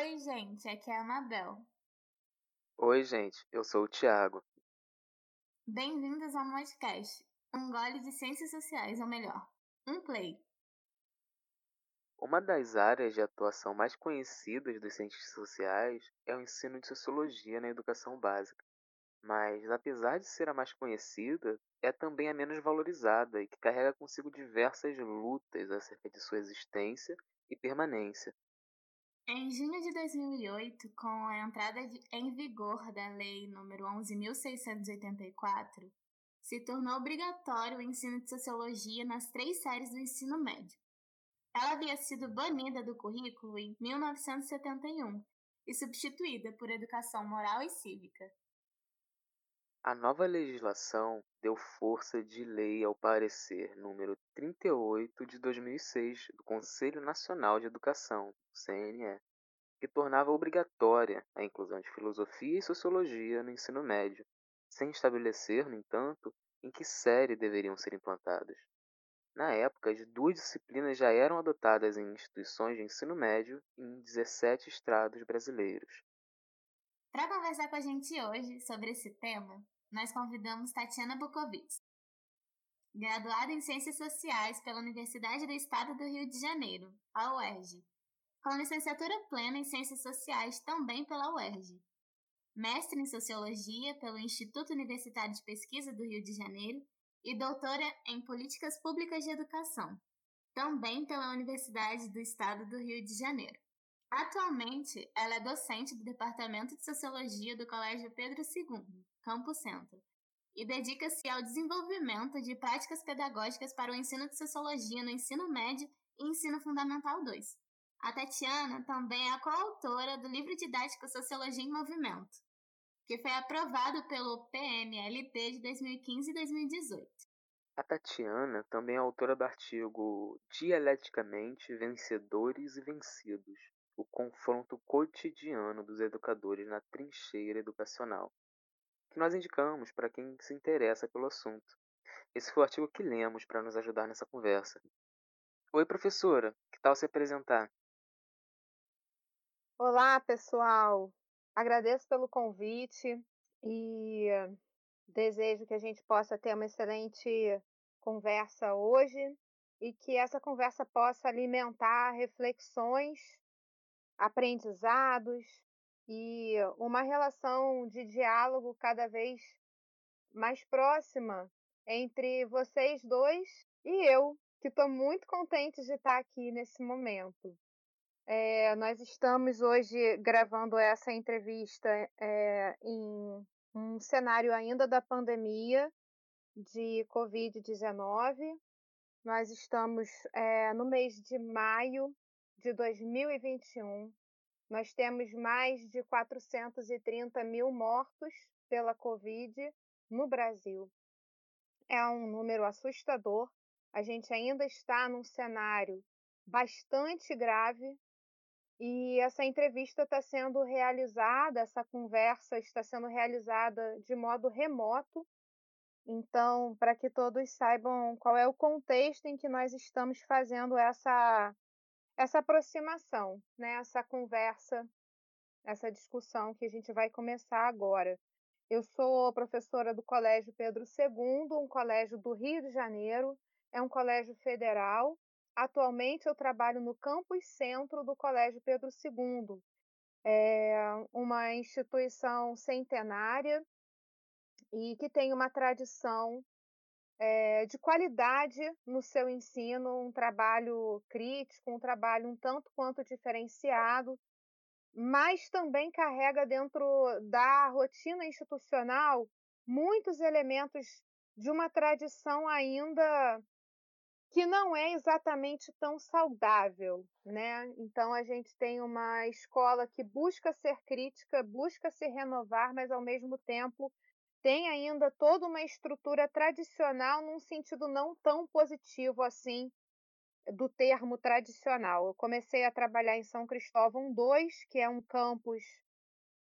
Oi, gente, aqui é a Anabel. Oi, gente, eu sou o Thiago. Bem-vindos ao Modcast, um gole de ciências sociais, ou melhor, um play. Uma das áreas de atuação mais conhecidas dos cientistas sociais é o ensino de sociologia na educação básica. Mas, apesar de ser a mais conhecida, é também a menos valorizada e que carrega consigo diversas lutas acerca de sua existência e permanência. Em junho de 2008, com a entrada de, em vigor da Lei nº 11.684, se tornou obrigatório o ensino de sociologia nas três séries do ensino médio. Ela havia sido banida do currículo em 1971 e substituída por educação moral e cívica. A nova legislação deu força de lei ao parecer número 38 de 2006 do Conselho Nacional de Educação, CNE, que tornava obrigatória a inclusão de filosofia e sociologia no ensino médio, sem estabelecer, no entanto, em que série deveriam ser implantadas. Na época, as duas disciplinas já eram adotadas em instituições de ensino médio em 17 estados brasileiros. Para conversar com a gente hoje sobre esse tema, nós convidamos Tatiana Bukovic, graduada em Ciências Sociais pela Universidade do Estado do Rio de Janeiro, a UERJ, com licenciatura plena em Ciências Sociais também pela UERJ, mestre em Sociologia pelo Instituto Universitário de Pesquisa do Rio de Janeiro e doutora em Políticas Públicas de Educação, também pela Universidade do Estado do Rio de Janeiro. Atualmente, ela é docente do Departamento de Sociologia do Colégio Pedro II, Campo Centro, e dedica-se ao desenvolvimento de práticas pedagógicas para o ensino de sociologia no ensino médio e ensino fundamental 2. A Tatiana também é coautora do livro didático Sociologia em Movimento, que foi aprovado pelo PMLP de 2015 e 2018. A Tatiana também é autora do artigo Dialeticamente Vencedores e Vencidos, o confronto cotidiano dos educadores na trincheira educacional, que nós indicamos para quem se interessa pelo assunto. Esse foi o artigo que lemos para nos ajudar nessa conversa. Oi, professora, que tal se apresentar? Olá, pessoal. Agradeço pelo convite e desejo que a gente possa ter uma excelente conversa hoje e que essa conversa possa alimentar reflexões aprendizados e uma relação de diálogo cada vez mais próxima entre vocês dois e eu, que estou muito contente de estar aqui nesse momento. É, nós estamos hoje gravando essa entrevista é, em um cenário ainda da pandemia de Covid-19. Nós estamos é, no mês de maio de 2021, nós temos mais de 430 mil mortos pela Covid no Brasil. É um número assustador. A gente ainda está num cenário bastante grave e essa entrevista está sendo realizada, essa conversa está sendo realizada de modo remoto. Então, para que todos saibam qual é o contexto em que nós estamos fazendo essa essa aproximação, né, essa conversa, essa discussão que a gente vai começar agora. Eu sou professora do Colégio Pedro II, um colégio do Rio de Janeiro, é um colégio federal. Atualmente eu trabalho no campus centro do Colégio Pedro II, é uma instituição centenária e que tem uma tradição é, de qualidade no seu ensino, um trabalho crítico, um trabalho um tanto quanto diferenciado, mas também carrega dentro da rotina institucional muitos elementos de uma tradição ainda que não é exatamente tão saudável, né? Então a gente tem uma escola que busca ser crítica, busca se renovar, mas ao mesmo tempo tem ainda toda uma estrutura tradicional num sentido não tão positivo assim do termo tradicional. Eu comecei a trabalhar em São Cristóvão II, que é um campus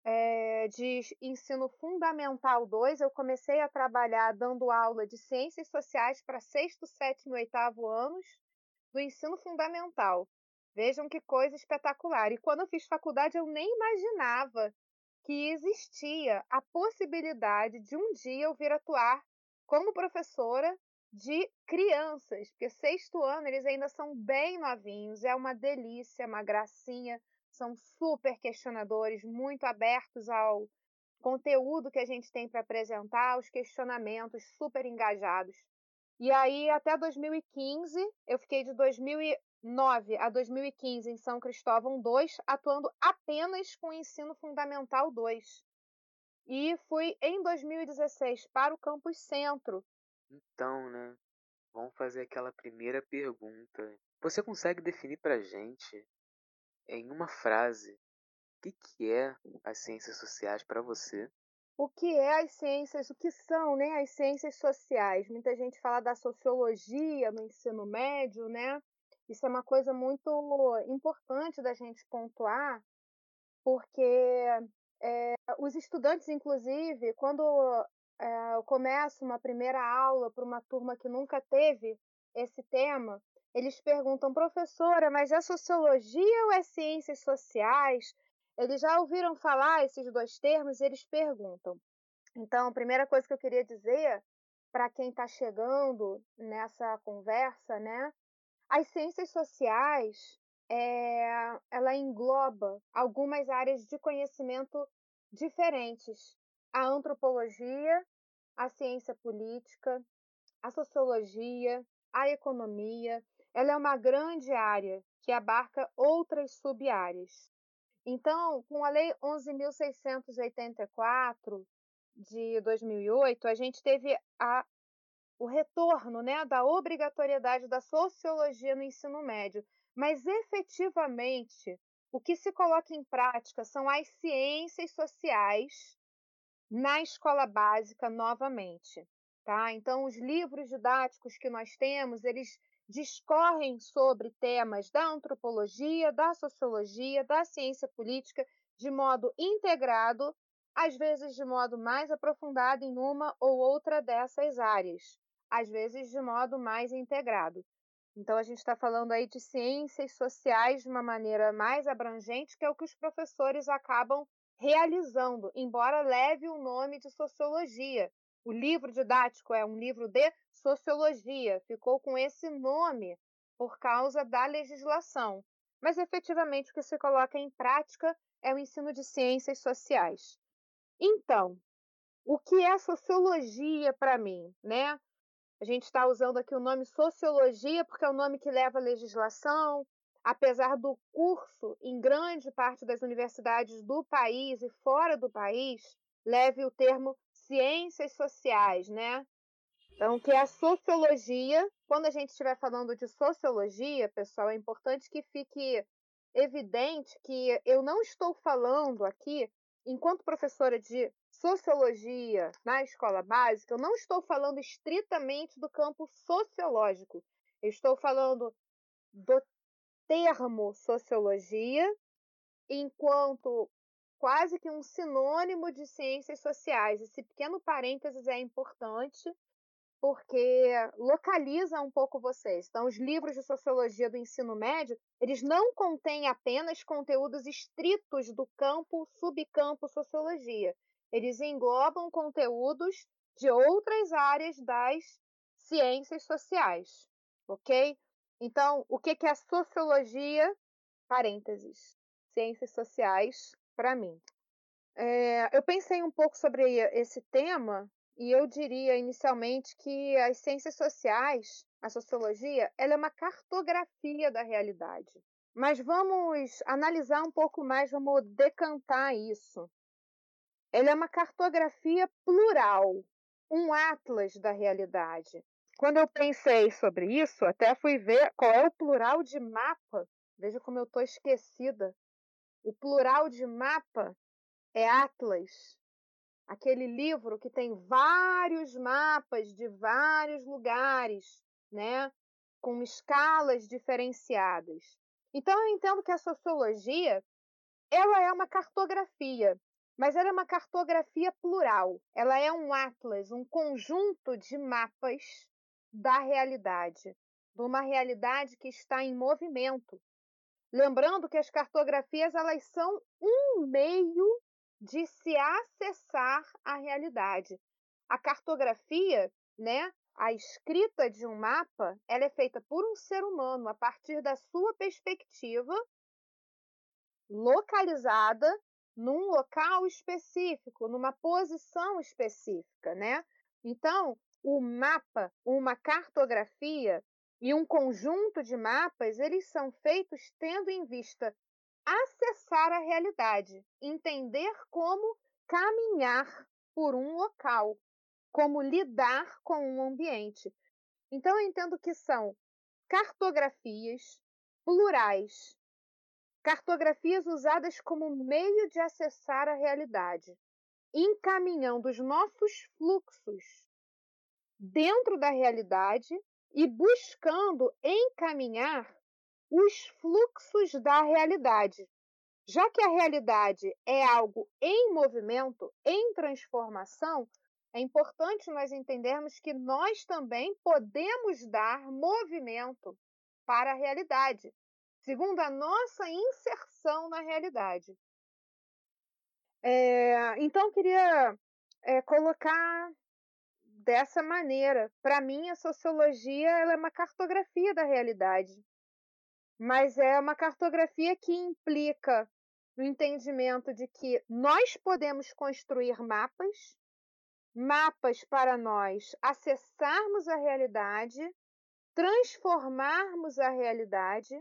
é, de ensino fundamental 2. Eu comecei a trabalhar dando aula de ciências sociais para sexto, sétimo e oitavo anos do ensino fundamental. Vejam que coisa espetacular. E quando eu fiz faculdade, eu nem imaginava que existia a possibilidade de um dia eu vir atuar como professora de crianças, porque sexto ano eles ainda são bem novinhos, é uma delícia, uma gracinha, são super questionadores, muito abertos ao conteúdo que a gente tem para apresentar, os questionamentos super engajados. E aí, até 2015, eu fiquei de 2009 a 2015 em São Cristóvão 2, atuando apenas com o ensino fundamental 2. E fui em 2016 para o campus centro. Então, né? Vamos fazer aquela primeira pergunta. Você consegue definir para gente, em uma frase, o que, que é as ciências sociais para você? o que é as ciências, o que são né, as ciências sociais. Muita gente fala da sociologia no ensino médio, né? Isso é uma coisa muito importante da gente pontuar, porque é, os estudantes, inclusive, quando é, eu começo uma primeira aula para uma turma que nunca teve esse tema, eles perguntam, professora, mas é sociologia ou é ciências sociais? Eles já ouviram falar esses dois termos e eles perguntam. Então, a primeira coisa que eu queria dizer para quem está chegando nessa conversa, né? As ciências sociais, é, ela engloba algumas áreas de conhecimento diferentes. A antropologia, a ciência política, a sociologia, a economia. Ela é uma grande área que abarca outras sub-áreas. Então, com a Lei 11.684 de 2008, a gente teve a, o retorno né, da obrigatoriedade da sociologia no ensino médio. Mas, efetivamente, o que se coloca em prática são as ciências sociais na escola básica novamente. Tá? Então, os livros didáticos que nós temos, eles discorrem sobre temas da antropologia, da sociologia, da ciência política de modo integrado, às vezes de modo mais aprofundado em uma ou outra dessas áreas, às vezes de modo mais integrado. Então, a gente está falando aí de ciências sociais de uma maneira mais abrangente, que é o que os professores acabam realizando, embora leve o nome de sociologia. O livro didático é um livro de sociologia, ficou com esse nome por causa da legislação. Mas efetivamente o que se coloca em prática é o ensino de ciências sociais. Então, o que é sociologia para mim, né? A gente está usando aqui o nome sociologia porque é o nome que leva a legislação, apesar do curso em grande parte das universidades do país e fora do país leve o termo ciências sociais, né? Então, que é a sociologia. Quando a gente estiver falando de sociologia, pessoal, é importante que fique evidente que eu não estou falando aqui, enquanto professora de sociologia na escola básica, eu não estou falando estritamente do campo sociológico. Eu estou falando do termo sociologia enquanto quase que um sinônimo de ciências sociais. Esse pequeno parênteses é importante porque localiza um pouco vocês. Então, os livros de sociologia do ensino médio, eles não contêm apenas conteúdos estritos do campo, subcampo sociologia. Eles englobam conteúdos de outras áreas das ciências sociais, ok? Então, o que é sociologia? Parênteses. Ciências sociais, para mim. É, eu pensei um pouco sobre esse tema e eu diria inicialmente que as ciências sociais, a sociologia, ela é uma cartografia da realidade. Mas vamos analisar um pouco mais, vamos decantar isso. Ela é uma cartografia plural, um atlas da realidade. Quando eu pensei sobre isso, até fui ver qual é o plural de mapa. Veja como eu estou esquecida. O plural de mapa é atlas aquele livro que tem vários mapas de vários lugares, né, com escalas diferenciadas. Então eu entendo que a sociologia ela é uma cartografia, mas ela é uma cartografia plural. Ela é um atlas, um conjunto de mapas da realidade, de uma realidade que está em movimento. Lembrando que as cartografias elas são um meio de se acessar a realidade. A cartografia, né, a escrita de um mapa, ela é feita por um ser humano a partir da sua perspectiva localizada num local específico, numa posição específica, né? Então, o mapa, uma cartografia e um conjunto de mapas, eles são feitos tendo em vista acessar a realidade, entender como caminhar por um local, como lidar com um ambiente. Então, eu entendo que são cartografias plurais, cartografias usadas como meio de acessar a realidade, encaminhando os nossos fluxos dentro da realidade e buscando encaminhar os fluxos da realidade. Já que a realidade é algo em movimento, em transformação, é importante nós entendermos que nós também podemos dar movimento para a realidade, segundo a nossa inserção na realidade. É, então, queria é, colocar dessa maneira. Para mim, a sociologia é uma cartografia da realidade, mas é uma cartografia que implica no entendimento de que nós podemos construir mapas, mapas para nós acessarmos a realidade, transformarmos a realidade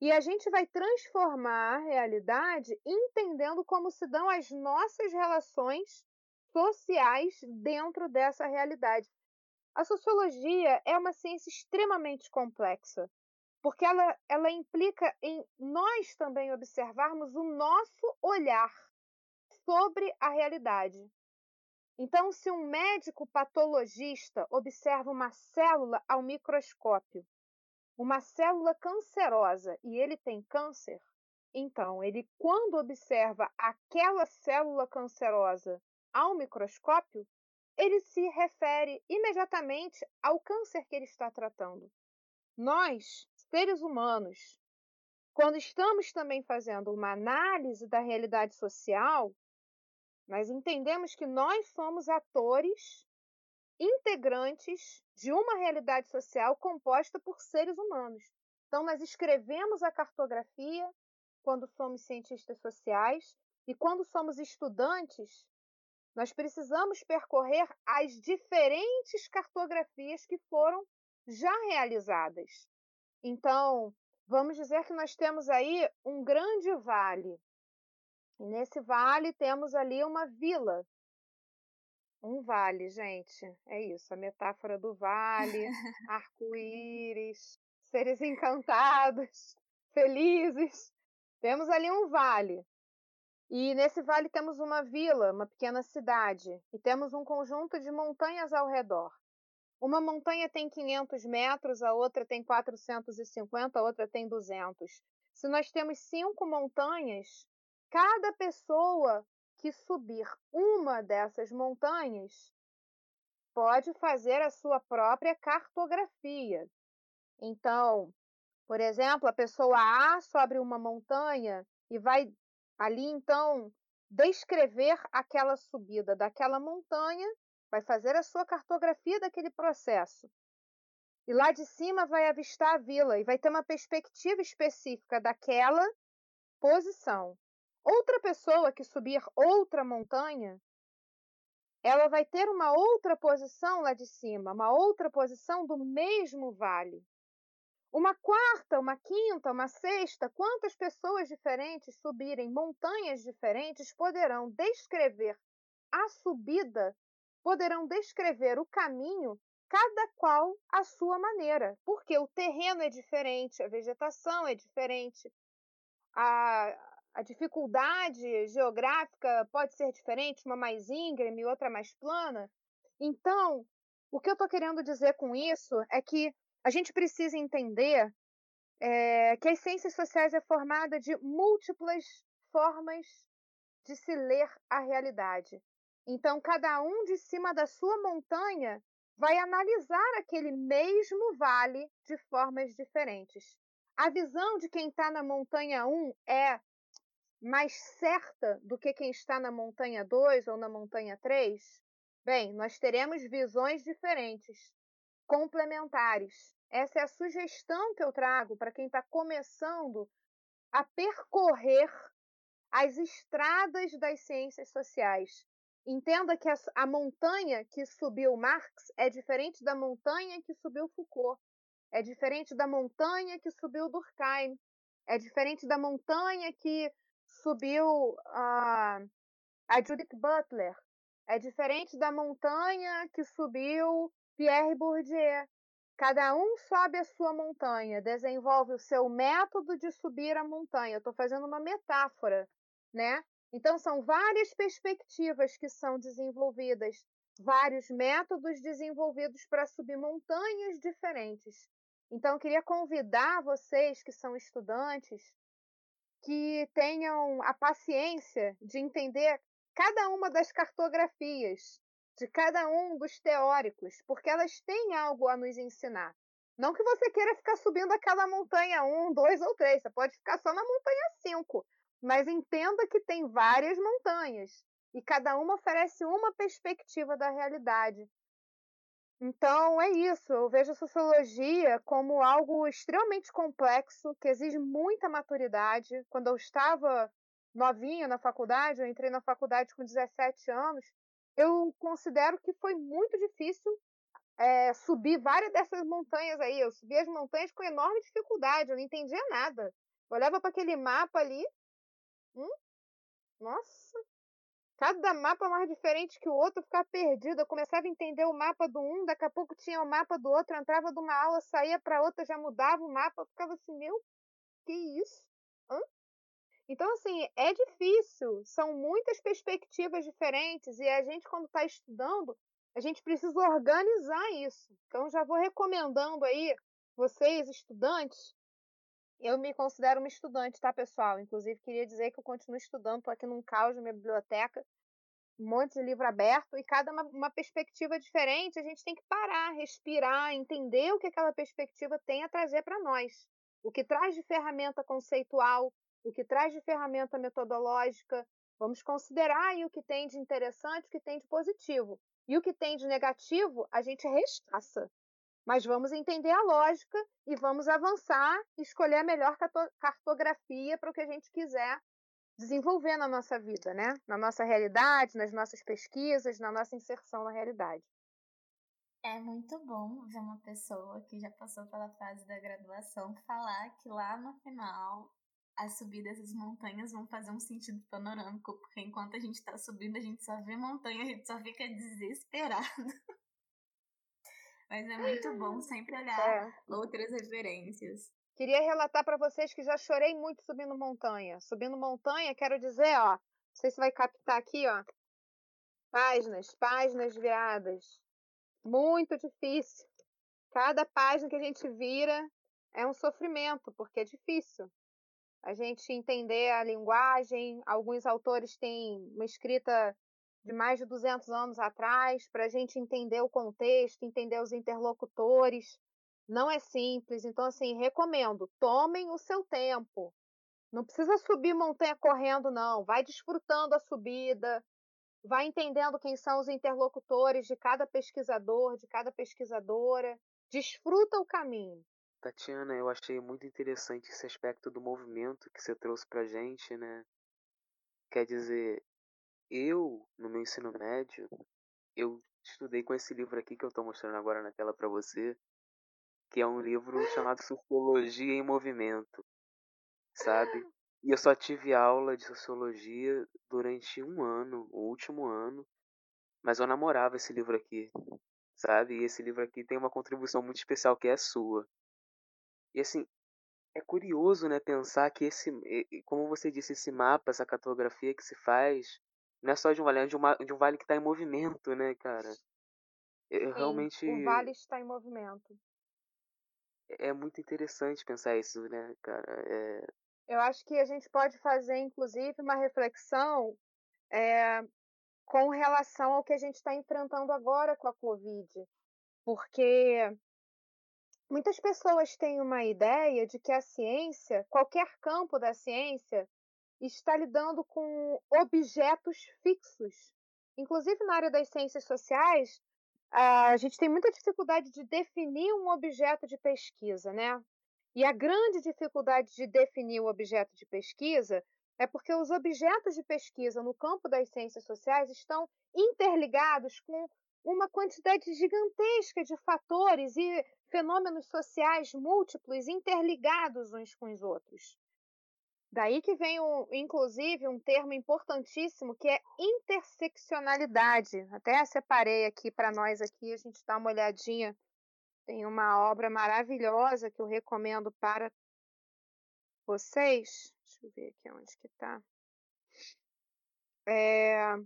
e a gente vai transformar a realidade entendendo como se dão as nossas relações sociais dentro dessa realidade. A sociologia é uma ciência extremamente complexa, porque ela, ela implica em nós também observarmos o nosso olhar sobre a realidade. Então, se um médico patologista observa uma célula ao microscópio uma célula cancerosa e ele tem câncer, então ele, quando observa aquela célula cancerosa ao microscópio, ele se refere imediatamente ao câncer que ele está tratando. Nós, seres humanos, quando estamos também fazendo uma análise da realidade social, nós entendemos que nós somos atores integrantes de uma realidade social composta por seres humanos. Então, nós escrevemos a cartografia quando somos cientistas sociais e quando somos estudantes, nós precisamos percorrer as diferentes cartografias que foram já realizadas. Então, vamos dizer que nós temos aí um grande vale. E nesse vale temos ali uma vila um vale, gente. É isso, a metáfora do vale, arco-íris, seres encantados, felizes. Temos ali um vale. E nesse vale temos uma vila, uma pequena cidade, e temos um conjunto de montanhas ao redor. Uma montanha tem 500 metros, a outra tem 450, a outra tem 200. Se nós temos cinco montanhas, cada pessoa que subir uma dessas montanhas pode fazer a sua própria cartografia. Então, por exemplo, a pessoa A sobe uma montanha e vai ali então descrever aquela subida daquela montanha, vai fazer a sua cartografia daquele processo. E lá de cima vai avistar a vila e vai ter uma perspectiva específica daquela posição. Outra pessoa que subir outra montanha, ela vai ter uma outra posição lá de cima, uma outra posição do mesmo vale. Uma quarta, uma quinta, uma sexta, quantas pessoas diferentes subirem montanhas diferentes poderão descrever a subida, poderão descrever o caminho, cada qual à sua maneira, porque o terreno é diferente, a vegetação é diferente, a, a dificuldade geográfica pode ser diferente, uma mais íngreme, outra mais plana. Então, o que eu estou querendo dizer com isso é que a gente precisa entender é, que as ciências sociais é formada de múltiplas formas de se ler a realidade. Então, cada um de cima da sua montanha vai analisar aquele mesmo vale de formas diferentes. a visão de quem está na montanha 1 é mais certa do que quem está na montanha 2 ou na montanha 3? Bem, nós teremos visões diferentes, complementares. Essa é a sugestão que eu trago para quem está começando a percorrer as estradas das ciências sociais. Entenda que a, a montanha que subiu Marx é diferente da montanha que subiu Foucault, é diferente da montanha que subiu Durkheim, é diferente da montanha que subiu uh, a Judith Butler, é diferente da montanha que subiu Pierre Bourdieu. Cada um sobe a sua montanha, desenvolve o seu método de subir a montanha. Estou fazendo uma metáfora, né? Então, são várias perspectivas que são desenvolvidas, vários métodos desenvolvidos para subir montanhas diferentes. Então, eu queria convidar vocês que são estudantes que tenham a paciência de entender cada uma das cartografias de cada um dos teóricos, porque elas têm algo a nos ensinar. Não que você queira ficar subindo aquela montanha 1, 2 ou 3, você pode ficar só na montanha 5, mas entenda que tem várias montanhas e cada uma oferece uma perspectiva da realidade. Então é isso, eu vejo a sociologia como algo extremamente complexo, que exige muita maturidade. Quando eu estava novinha na faculdade, eu entrei na faculdade com 17 anos, eu considero que foi muito difícil é, subir várias dessas montanhas aí. Eu subi as montanhas com enorme dificuldade, eu não entendia nada. Eu olhava para aquele mapa ali. Hum? Nossa! Cada mapa mais diferente que o outro, eu ficava perdida. Eu começava a entender o mapa do um, daqui a pouco tinha o mapa do outro, eu entrava de uma aula, saía para outra, já mudava o mapa. Eu ficava assim, meu, que isso? Hã? Então, assim, é difícil, são muitas perspectivas diferentes e a gente, quando está estudando, a gente precisa organizar isso. Então, já vou recomendando aí, vocês, estudantes, eu me considero uma estudante, tá, pessoal? Inclusive, queria dizer que eu continuo estudando, estou aqui num caos na minha biblioteca, um monte de livro aberto, e cada uma, uma, perspectiva diferente, a gente tem que parar, respirar, entender o que aquela perspectiva tem a trazer para nós. O que traz de ferramenta conceitual, o que traz de ferramenta metodológica, vamos considerar aí o que tem de interessante, o que tem de positivo. E o que tem de negativo, a gente rechaça. Mas vamos entender a lógica e vamos avançar e escolher a melhor cartografia para o que a gente quiser desenvolver na nossa vida, né? Na nossa realidade, nas nossas pesquisas, na nossa inserção na realidade. É muito bom ver uma pessoa que já passou pela fase da graduação falar que lá no final as subidas das montanhas vão fazer um sentido panorâmico, porque enquanto a gente tá subindo, a gente só vê montanha, a gente só fica desesperado. Mas é muito bom sempre olhar é. outras referências. Queria relatar para vocês que já chorei muito subindo montanha. Subindo montanha, quero dizer, ó, não sei se vai captar aqui, ó. Páginas, páginas viradas. Muito difícil. Cada página que a gente vira é um sofrimento, porque é difícil a gente entender a linguagem. Alguns autores têm uma escrita de mais de 200 anos atrás, para a gente entender o contexto, entender os interlocutores. Não é simples, então, assim, recomendo, tomem o seu tempo. Não precisa subir montanha correndo, não. Vai desfrutando a subida, vai entendendo quem são os interlocutores de cada pesquisador, de cada pesquisadora. Desfruta o caminho. Tatiana, eu achei muito interessante esse aspecto do movimento que você trouxe pra gente, né? Quer dizer, eu, no meu ensino médio, eu estudei com esse livro aqui que eu tô mostrando agora na tela para você, que é um livro chamado Sociologia em Movimento, sabe? E eu só tive aula de sociologia durante um ano, o último ano, mas eu namorava esse livro aqui, sabe? E esse livro aqui tem uma contribuição muito especial que é a sua. E assim, é curioso, né, pensar que esse, como você disse, esse mapa, essa cartografia que se faz, não é só de um vale, é de, uma, de um vale que está em movimento, né, cara? Eu, Sim, realmente. O vale está em movimento. É muito interessante pensar isso, né, cara? É... Eu acho que a gente pode fazer, inclusive, uma reflexão é, com relação ao que a gente está enfrentando agora com a Covid. Porque muitas pessoas têm uma ideia de que a ciência, qualquer campo da ciência, está lidando com objetos fixos. Inclusive na área das ciências sociais, a gente tem muita dificuldade de definir um objeto de pesquisa, né? E a grande dificuldade de definir o objeto de pesquisa é porque os objetos de pesquisa no campo das ciências sociais estão interligados com uma quantidade gigantesca de fatores e fenômenos sociais múltiplos interligados uns com os outros. Daí que vem, um, inclusive, um termo importantíssimo que é interseccionalidade. Até separei aqui para nós aqui, a gente dá uma olhadinha. Tem uma obra maravilhosa que eu recomendo para vocês. Deixa eu ver aqui onde que está. É,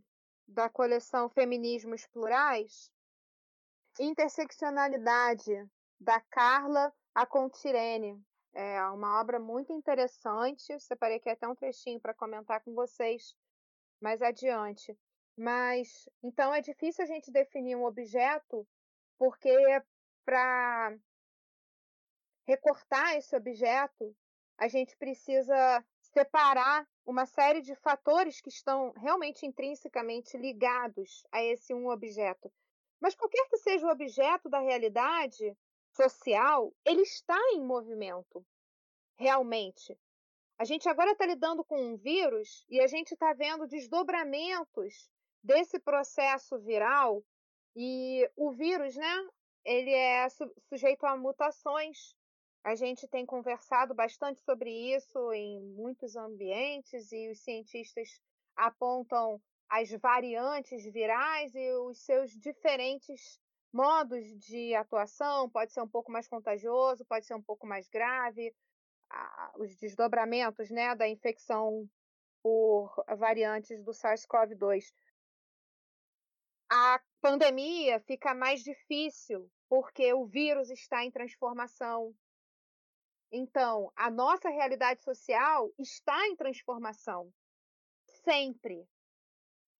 da coleção Feminismos Plurais. Interseccionalidade, da Carla Acontirene. É uma obra muito interessante. Separei aqui até um trechinho para comentar com vocês mais adiante. Mas então é difícil a gente definir um objeto, porque para recortar esse objeto, a gente precisa separar uma série de fatores que estão realmente intrinsecamente ligados a esse um objeto. Mas qualquer que seja o objeto da realidade, social, ele está em movimento, realmente. A gente agora está lidando com um vírus e a gente está vendo desdobramentos desse processo viral e o vírus, né? Ele é su sujeito a mutações. A gente tem conversado bastante sobre isso em muitos ambientes e os cientistas apontam as variantes virais e os seus diferentes modos de atuação, pode ser um pouco mais contagioso, pode ser um pouco mais grave, os desdobramentos né, da infecção por variantes do SARS-CoV-2. A pandemia fica mais difícil porque o vírus está em transformação. Então, a nossa realidade social está em transformação. Sempre.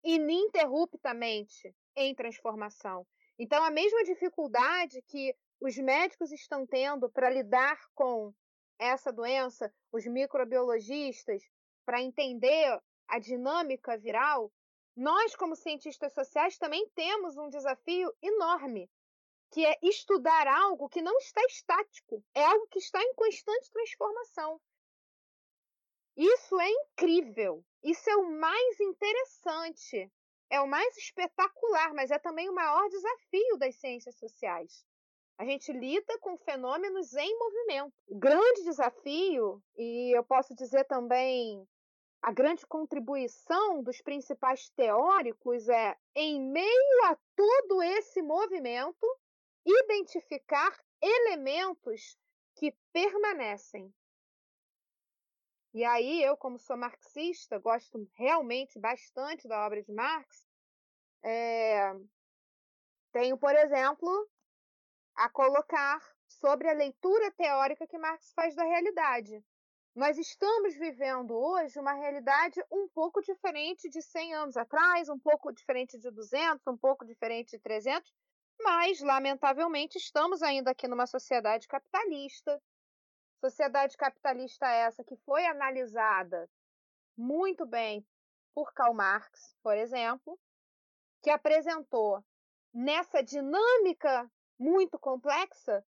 Ininterruptamente em transformação. Então, a mesma dificuldade que os médicos estão tendo para lidar com essa doença, os microbiologistas, para entender a dinâmica viral, nós, como cientistas sociais, também temos um desafio enorme, que é estudar algo que não está estático, é algo que está em constante transformação. Isso é incrível, isso é o mais interessante é o mais espetacular, mas é também o maior desafio das ciências sociais. A gente lida com fenômenos em movimento. O grande desafio, e eu posso dizer também a grande contribuição dos principais teóricos é, em meio a todo esse movimento, identificar elementos que permanecem. E aí, eu, como sou marxista, gosto realmente bastante da obra de Marx. É... Tenho, por exemplo, a colocar sobre a leitura teórica que Marx faz da realidade. Nós estamos vivendo hoje uma realidade um pouco diferente de 100 anos atrás, um pouco diferente de 200, um pouco diferente de 300, mas, lamentavelmente, estamos ainda aqui numa sociedade capitalista, Sociedade capitalista essa que foi analisada muito bem por Karl Marx, por exemplo, que apresentou nessa dinâmica muito complexa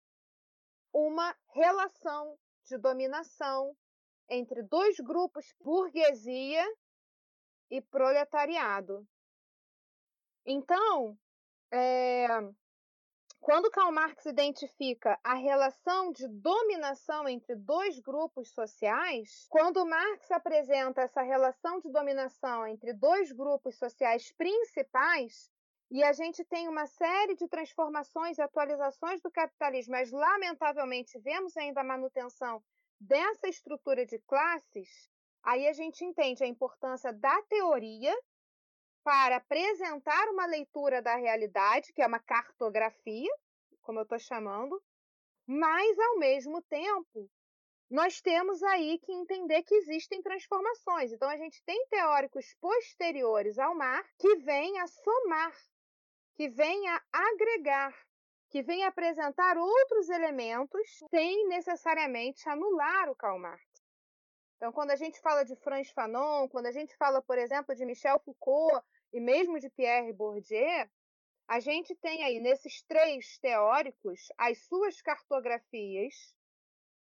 uma relação de dominação entre dois grupos, burguesia e proletariado. Então, é, quando Karl Marx identifica a relação de dominação entre dois grupos sociais, quando Marx apresenta essa relação de dominação entre dois grupos sociais principais, e a gente tem uma série de transformações e atualizações do capitalismo, mas lamentavelmente vemos ainda a manutenção dessa estrutura de classes, aí a gente entende a importância da teoria para apresentar uma leitura da realidade, que é uma cartografia, como eu estou chamando, mas, ao mesmo tempo, nós temos aí que entender que existem transformações. Então, a gente tem teóricos posteriores ao mar que vêm a somar, que vêm a agregar que vem apresentar outros elementos sem necessariamente anular o Karl Marx. Então, quando a gente fala de Franz Fanon, quando a gente fala, por exemplo, de Michel Foucault e mesmo de Pierre Bourdieu, a gente tem aí nesses três teóricos as suas cartografias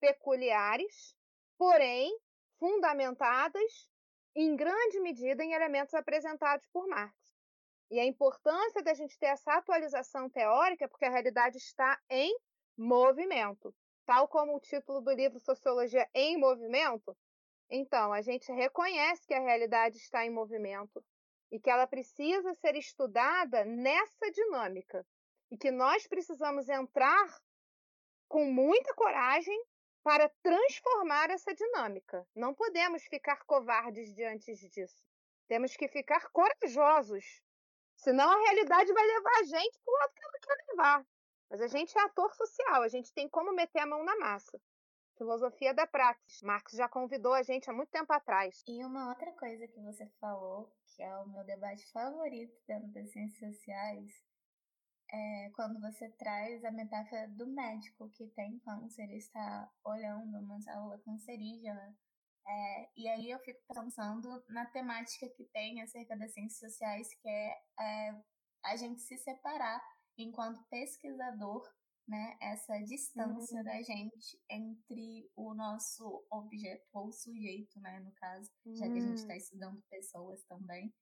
peculiares, porém fundamentadas em grande medida em elementos apresentados por Marx. E a importância da gente ter essa atualização teórica, porque a realidade está em movimento. Tal como o título do livro Sociologia em Movimento, então a gente reconhece que a realidade está em movimento e que ela precisa ser estudada nessa dinâmica e que nós precisamos entrar com muita coragem para transformar essa dinâmica. Não podemos ficar covardes diante disso. Temos que ficar corajosos. Senão a realidade vai levar a gente para o lado que ela quer levar. Mas a gente é ator social, a gente tem como meter a mão na massa. Filosofia da praxis. Marx já convidou a gente há muito tempo atrás. E uma outra coisa que você falou, que é o meu debate favorito dentro das ciências sociais, é quando você traz a metáfora do médico que tem câncer e está olhando uma célula cancerígena. É, e aí eu fico pensando na temática que tem acerca das ciências sociais, que é, é a gente se separar enquanto pesquisador né, essa distância uhum. da gente entre o nosso objeto ou sujeito, né, no caso, uhum. já que a gente está hum. estudando pessoas também.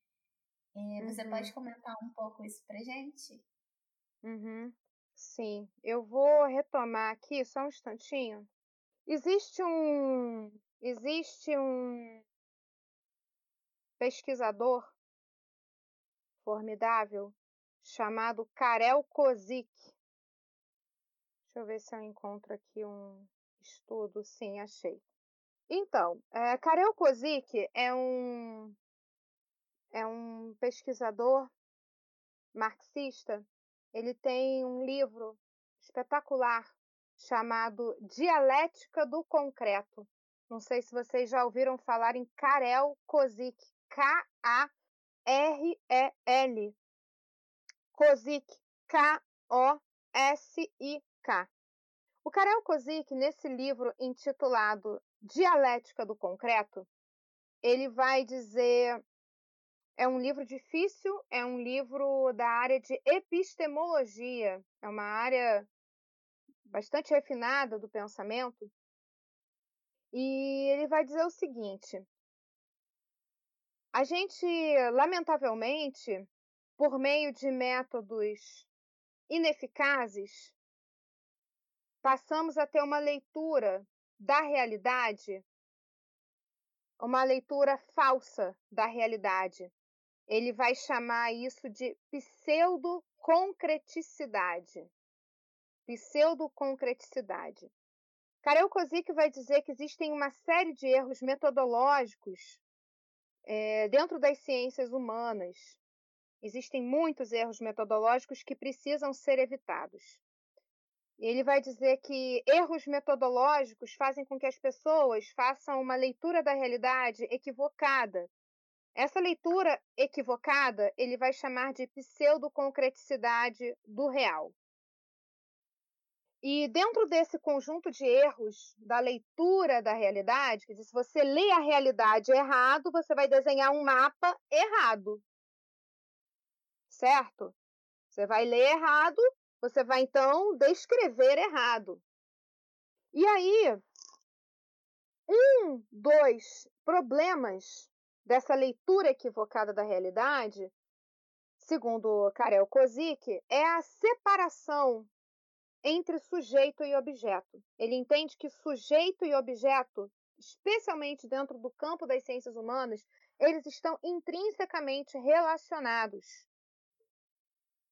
É, você uhum. pode comentar um pouco isso pra gente? Uhum. Sim, eu vou retomar aqui só um instantinho. Existe um existe um pesquisador formidável chamado Karel Kozik. Deixa eu ver se eu encontro aqui um estudo. Sim, achei. Então, é, Karel Kozik é um, é um pesquisador marxista. Ele tem um livro espetacular chamado Dialética do Concreto. Não sei se vocês já ouviram falar em Karel Kozik. K-A-R-E-L. Kozik. K-O-S-I-K. O Karel Kozik, nesse livro intitulado Dialética do Concreto, ele vai dizer é um livro difícil, é um livro da área de epistemologia, é uma área bastante refinada do pensamento. E ele vai dizer o seguinte: a gente, lamentavelmente, por meio de métodos ineficazes, passamos a ter uma leitura da realidade, uma leitura falsa da realidade. Ele vai chamar isso de pseudo-concreticidade. Pseudo-concreticidade. Karel Kozik vai dizer que existem uma série de erros metodológicos é, dentro das ciências humanas. Existem muitos erros metodológicos que precisam ser evitados. Ele vai dizer que erros metodológicos fazem com que as pessoas façam uma leitura da realidade equivocada. Essa leitura equivocada ele vai chamar de pseudoconcreticidade do real. E dentro desse conjunto de erros da leitura da realidade, quer dizer, se você lê a realidade errado, você vai desenhar um mapa errado. Certo? Você vai ler errado, você vai então descrever errado. E aí, um dos problemas dessa leitura equivocada da realidade, segundo Karel Kozik, é a separação entre sujeito e objeto. Ele entende que sujeito e objeto, especialmente dentro do campo das ciências humanas, eles estão intrinsecamente relacionados.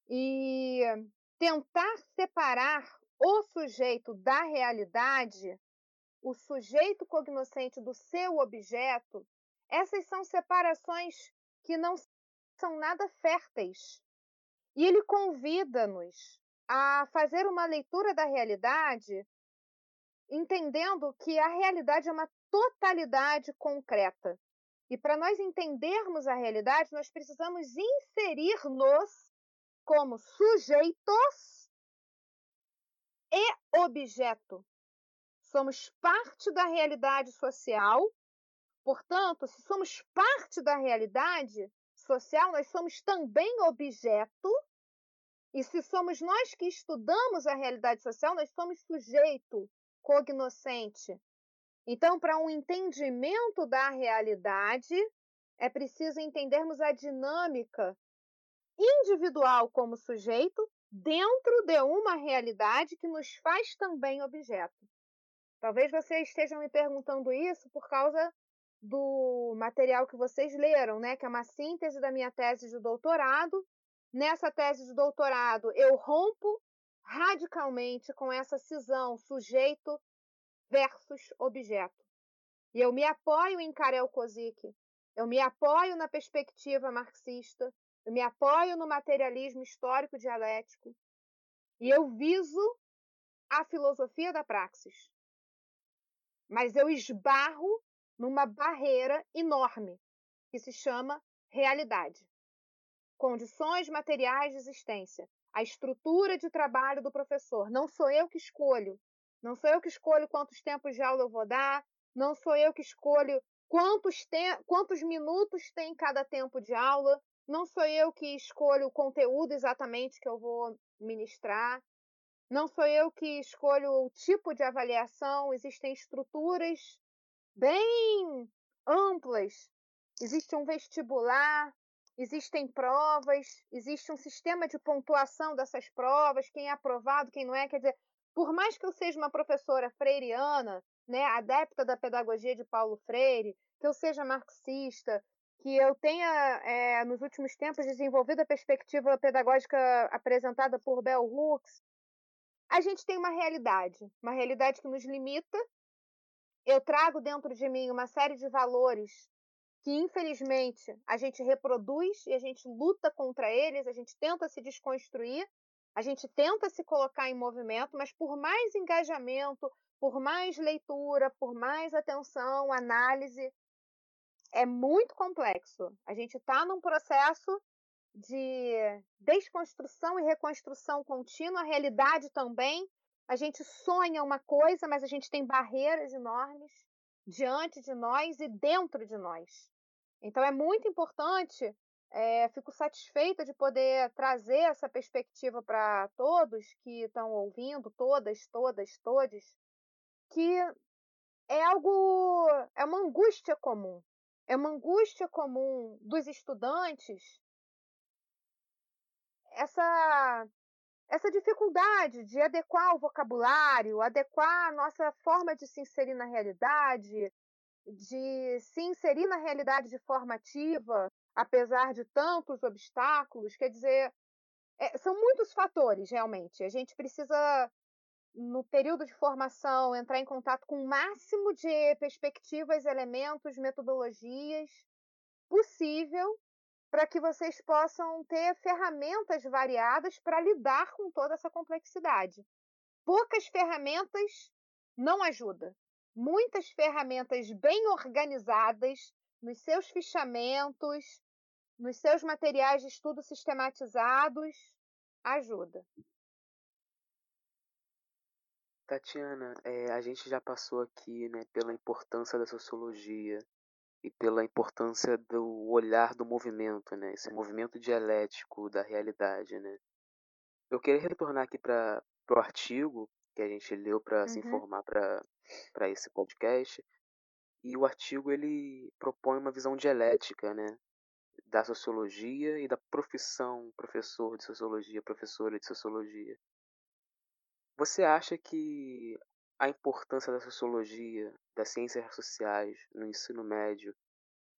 E tentar separar o sujeito da realidade, o sujeito cognoscente do seu objeto, essas são separações que não são nada férteis. E ele convida-nos a fazer uma leitura da realidade, entendendo que a realidade é uma totalidade concreta. E para nós entendermos a realidade, nós precisamos inserir-nos como sujeitos e objeto. Somos parte da realidade social. Portanto, se somos parte da realidade social, nós somos também objeto. E se somos nós que estudamos a realidade social, nós somos sujeito cognoscente. Então, para um entendimento da realidade, é preciso entendermos a dinâmica individual como sujeito dentro de uma realidade que nos faz também objeto. Talvez vocês estejam me perguntando isso por causa do material que vocês leram, né? Que é uma síntese da minha tese de doutorado. Nessa tese de doutorado, eu rompo radicalmente com essa cisão sujeito versus objeto. E eu me apoio em Karel Kozik, eu me apoio na perspectiva marxista, eu me apoio no materialismo histórico dialético e eu viso a filosofia da praxis. Mas eu esbarro numa barreira enorme que se chama realidade. Condições materiais de existência, a estrutura de trabalho do professor. Não sou eu que escolho. Não sou eu que escolho quantos tempos de aula eu vou dar. Não sou eu que escolho quantos, quantos minutos tem cada tempo de aula. Não sou eu que escolho o conteúdo exatamente que eu vou ministrar. Não sou eu que escolho o tipo de avaliação. Existem estruturas bem amplas. Existe um vestibular, existem provas, existe um sistema de pontuação dessas provas, quem é aprovado, quem não é. Quer dizer, por mais que eu seja uma professora freiriana, né, adepta da pedagogia de Paulo Freire, que eu seja marxista, que eu tenha, é, nos últimos tempos, desenvolvido a perspectiva pedagógica apresentada por Bell Hooks, a gente tem uma realidade, uma realidade que nos limita. Eu trago dentro de mim uma série de valores que, infelizmente, a gente reproduz e a gente luta contra eles, a gente tenta se desconstruir, a gente tenta se colocar em movimento, mas por mais engajamento, por mais leitura, por mais atenção, análise, é muito complexo. A gente está num processo de desconstrução e reconstrução contínua, a realidade também. A gente sonha uma coisa, mas a gente tem barreiras enormes diante de nós e dentro de nós. Então é muito importante, é, fico satisfeita de poder trazer essa perspectiva para todos que estão ouvindo, todas, todas, todos, que é algo, é uma angústia comum é uma angústia comum dos estudantes essa essa dificuldade de adequar o vocabulário, adequar a nossa forma de se inserir na realidade, de se inserir na realidade de forma ativa, apesar de tantos obstáculos. Quer dizer, é, são muitos fatores, realmente. A gente precisa no período de formação, entrar em contato com o máximo de perspectivas, elementos, metodologias possível para que vocês possam ter ferramentas variadas para lidar com toda essa complexidade. Poucas ferramentas não ajudam. Muitas ferramentas bem organizadas nos seus fichamentos, nos seus materiais de estudo sistematizados, ajuda. Tatiana, é, a gente já passou aqui né, pela importância da sociologia e pela importância do olhar do movimento, né, esse movimento dialético da realidade. Né. Eu queria retornar aqui para o artigo que a gente leu para uhum. se informar para esse podcast. E o artigo ele propõe uma visão dialética né, da sociologia e da profissão professor de sociologia, professora de sociologia. Você acha que a importância da sociologia, das ciências sociais no ensino médio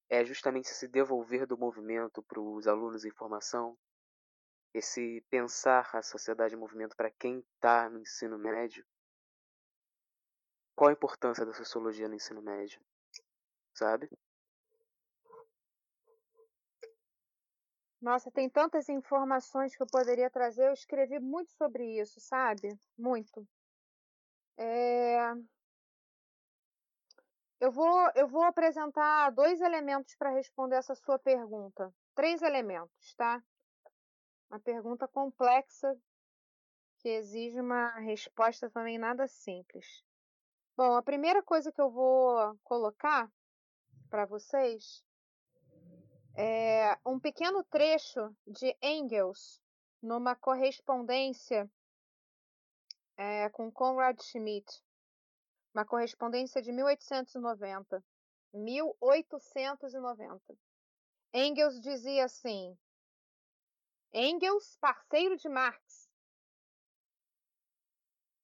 é justamente se devolver do movimento para os alunos em formação? Esse pensar a sociedade em movimento para quem está no ensino médio? Qual a importância da sociologia no ensino médio? Sabe? Nossa, tem tantas informações que eu poderia trazer. Eu escrevi muito sobre isso, sabe? Muito. É... Eu, vou, eu vou apresentar dois elementos para responder essa sua pergunta. Três elementos, tá? Uma pergunta complexa que exige uma resposta também nada simples. Bom, a primeira coisa que eu vou colocar para vocês é um pequeno trecho de Engels numa correspondência é, com Conrad Schmidt, uma correspondência de 1890. 1890. Engels dizia assim: Engels, parceiro de Marx.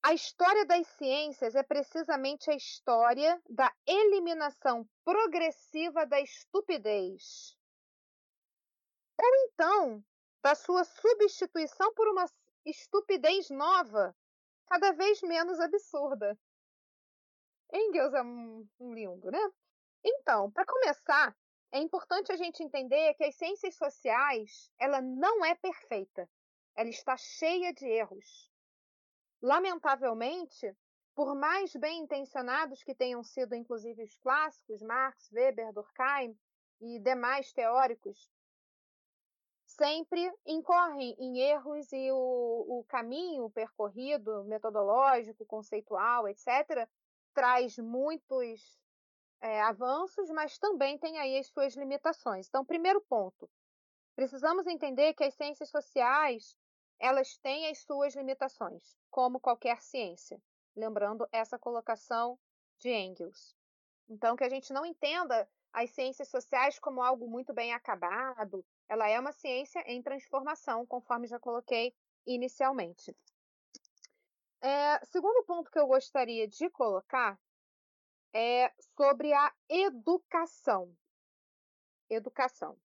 A história das ciências é precisamente a história da eliminação progressiva da estupidez. Ou então, da sua substituição por uma estupidez nova, cada vez menos absurda. Engels é um, lindo, né? Então, para começar, é importante a gente entender que as ciências sociais, ela não é perfeita. Ela está cheia de erros. Lamentavelmente, por mais bem intencionados que tenham sido inclusive os clássicos, Marx, Weber, Durkheim e demais teóricos, sempre incorrem em erros e o, o caminho percorrido, metodológico, conceitual, etc., traz muitos é, avanços, mas também tem aí as suas limitações. Então, primeiro ponto, precisamos entender que as ciências sociais elas têm as suas limitações, como qualquer ciência. Lembrando essa colocação de Engels. Então, que a gente não entenda as ciências sociais como algo muito bem acabado. Ela é uma ciência em transformação, conforme já coloquei inicialmente. É, segundo ponto que eu gostaria de colocar é sobre a educação. Educação.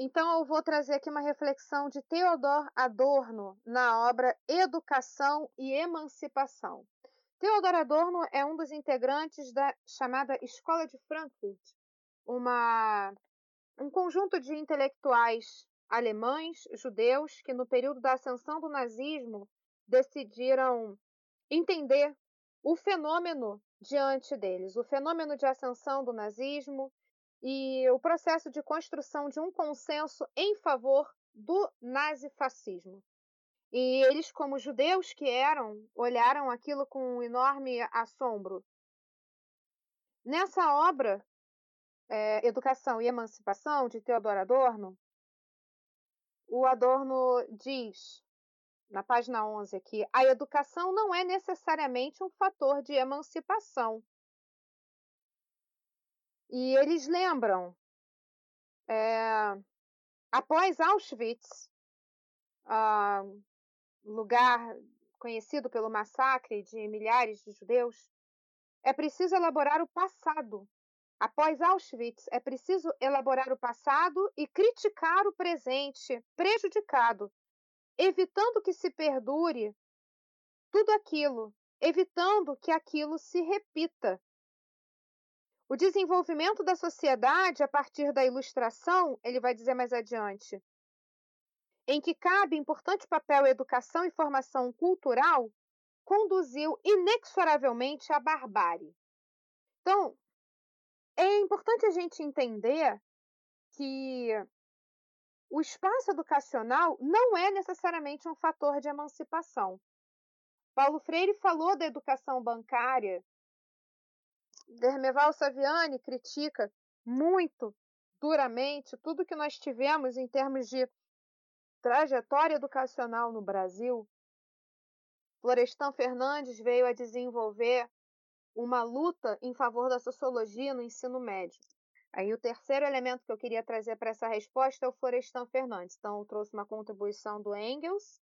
Então, eu vou trazer aqui uma reflexão de Theodor Adorno na obra Educação e Emancipação. Theodor Adorno é um dos integrantes da chamada Escola de Frankfurt, uma, um conjunto de intelectuais alemães, judeus, que no período da ascensão do nazismo decidiram entender o fenômeno diante deles, o fenômeno de ascensão do nazismo e o processo de construção de um consenso em favor do nazifascismo. E eles, como judeus que eram, olharam aquilo com um enorme assombro. Nessa obra, é, Educação e Emancipação, de Theodor Adorno, o Adorno diz na página 11 aqui, a educação não é necessariamente um fator de emancipação. E eles lembram, é, após Auschwitz, uh, lugar conhecido pelo massacre de milhares de judeus, é preciso elaborar o passado. Após Auschwitz, é preciso elaborar o passado e criticar o presente prejudicado evitando que se perdure tudo aquilo, evitando que aquilo se repita. O desenvolvimento da sociedade a partir da ilustração, ele vai dizer mais adiante, em que cabe importante papel a educação e formação cultural, conduziu inexoravelmente à barbárie. Então, é importante a gente entender que o espaço educacional não é necessariamente um fator de emancipação. Paulo Freire falou da educação bancária. Dermeval Saviani critica muito duramente tudo que nós tivemos em termos de trajetória educacional no Brasil. Florestan Fernandes veio a desenvolver uma luta em favor da sociologia no ensino médio. Aí o terceiro elemento que eu queria trazer para essa resposta é o Florestan Fernandes. Então, eu trouxe uma contribuição do Engels,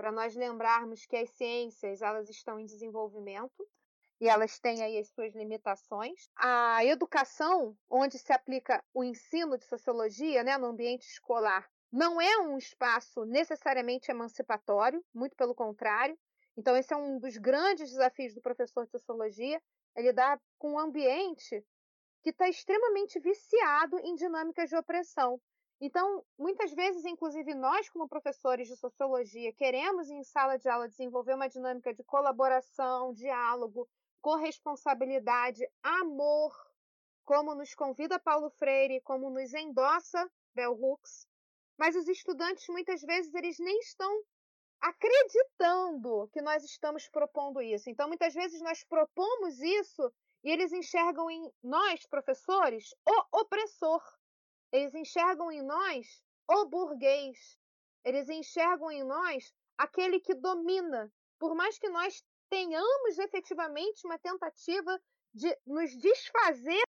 para nós lembrarmos que as ciências elas estão em desenvolvimento e elas têm aí as suas limitações. A educação, onde se aplica o ensino de sociologia né, no ambiente escolar, não é um espaço necessariamente emancipatório, muito pelo contrário. Então, esse é um dos grandes desafios do professor de sociologia, é lidar com um ambiente que está extremamente viciado em dinâmicas de opressão. Então, muitas vezes, inclusive nós, como professores de sociologia, queremos em sala de aula desenvolver uma dinâmica de colaboração, diálogo, corresponsabilidade, amor, como nos convida Paulo Freire, como nos endossa Bell Hooks. Mas os estudantes, muitas vezes, eles nem estão acreditando que nós estamos propondo isso. Então, muitas vezes nós propomos isso e eles enxergam em nós, professores, o opressor. Eles enxergam em nós o burguês. Eles enxergam em nós aquele que domina. Por mais que nós tenhamos efetivamente uma tentativa de nos desfazer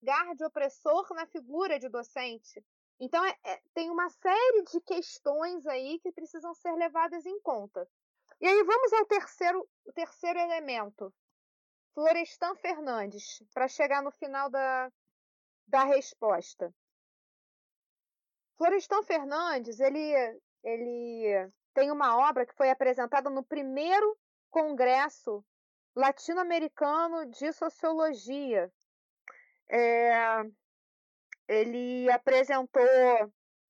de opressor na figura de docente. Então, é, é, tem uma série de questões aí que precisam ser levadas em conta. E aí vamos ao terceiro, o terceiro elemento. Florestan Fernandes, para chegar no final da, da resposta. Florestan Fernandes, ele, ele tem uma obra que foi apresentada no primeiro Congresso Latino-Americano de Sociologia. É, ele apresentou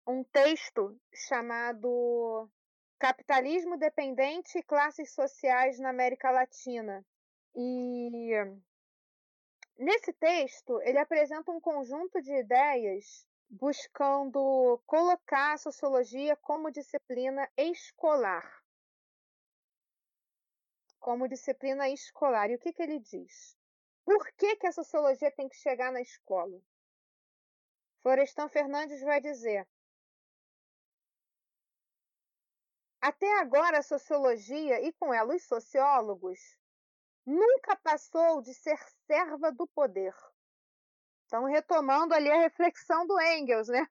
um texto chamado Capitalismo Dependente e Classes Sociais na América Latina. E nesse texto, ele apresenta um conjunto de ideias buscando colocar a sociologia como disciplina escolar. Como disciplina escolar. E o que, que ele diz? Por que, que a sociologia tem que chegar na escola? Florestan Fernandes vai dizer: Até agora, a sociologia e com ela os sociólogos nunca passou de ser serva do poder. Então, retomando ali a reflexão do Engels, né?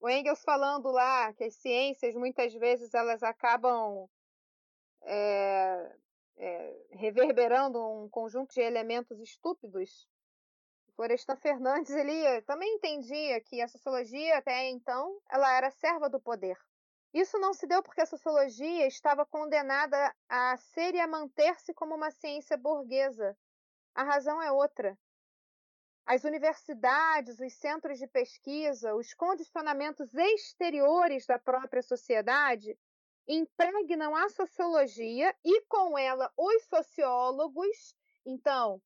O Engels falando lá que as ciências muitas vezes elas acabam é, é, reverberando um conjunto de elementos estúpidos Florestan Fernandes ele também entendia que a sociologia até então ela era serva do poder. Isso não se deu porque a sociologia estava condenada a ser e a manter-se como uma ciência burguesa. A razão é outra. As universidades, os centros de pesquisa, os condicionamentos exteriores da própria sociedade impregnam a sociologia e, com ela, os sociólogos. Então,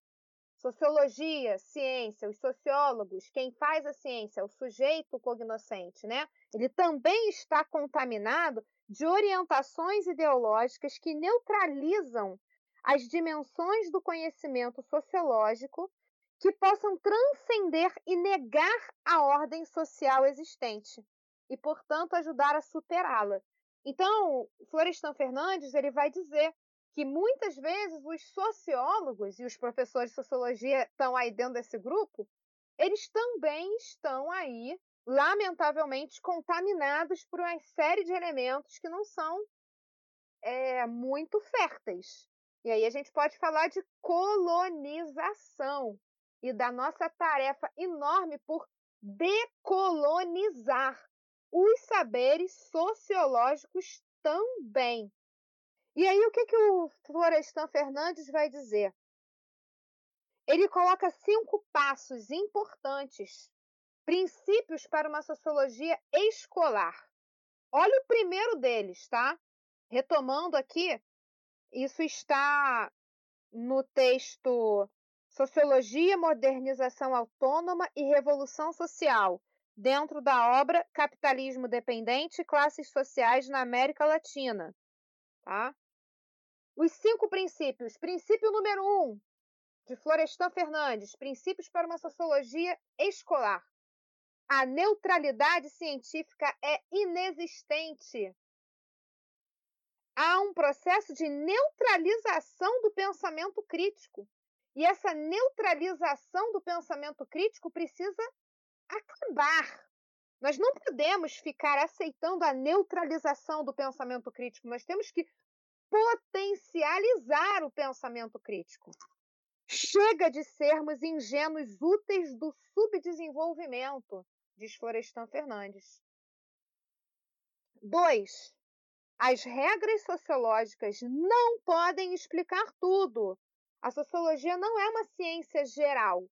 Sociologia, ciência, os sociólogos, quem faz a ciência, o sujeito cognoscente, né? Ele também está contaminado de orientações ideológicas que neutralizam as dimensões do conhecimento sociológico que possam transcender e negar a ordem social existente e, portanto, ajudar a superá-la. Então, Florestan Fernandes ele vai dizer que muitas vezes os sociólogos e os professores de sociologia estão aí dentro desse grupo, eles também estão aí, lamentavelmente, contaminados por uma série de elementos que não são é, muito férteis. E aí a gente pode falar de colonização e da nossa tarefa enorme por decolonizar os saberes sociológicos também. E aí, o que, que o Florestan Fernandes vai dizer? Ele coloca cinco passos importantes, princípios para uma sociologia escolar. Olha o primeiro deles, tá? Retomando aqui, isso está no texto Sociologia, Modernização Autônoma e Revolução Social, dentro da obra Capitalismo Dependente e Classes Sociais na América Latina. Tá? Os cinco princípios. Princípio número um, de Florestan Fernandes: Princípios para uma Sociologia Escolar. A neutralidade científica é inexistente. Há um processo de neutralização do pensamento crítico. E essa neutralização do pensamento crítico precisa acabar. Nós não podemos ficar aceitando a neutralização do pensamento crítico. Nós temos que potencializar o pensamento crítico. Chega de sermos ingênuos úteis do subdesenvolvimento, diz Florestan Fernandes. 2. As regras sociológicas não podem explicar tudo. A sociologia não é uma ciência geral.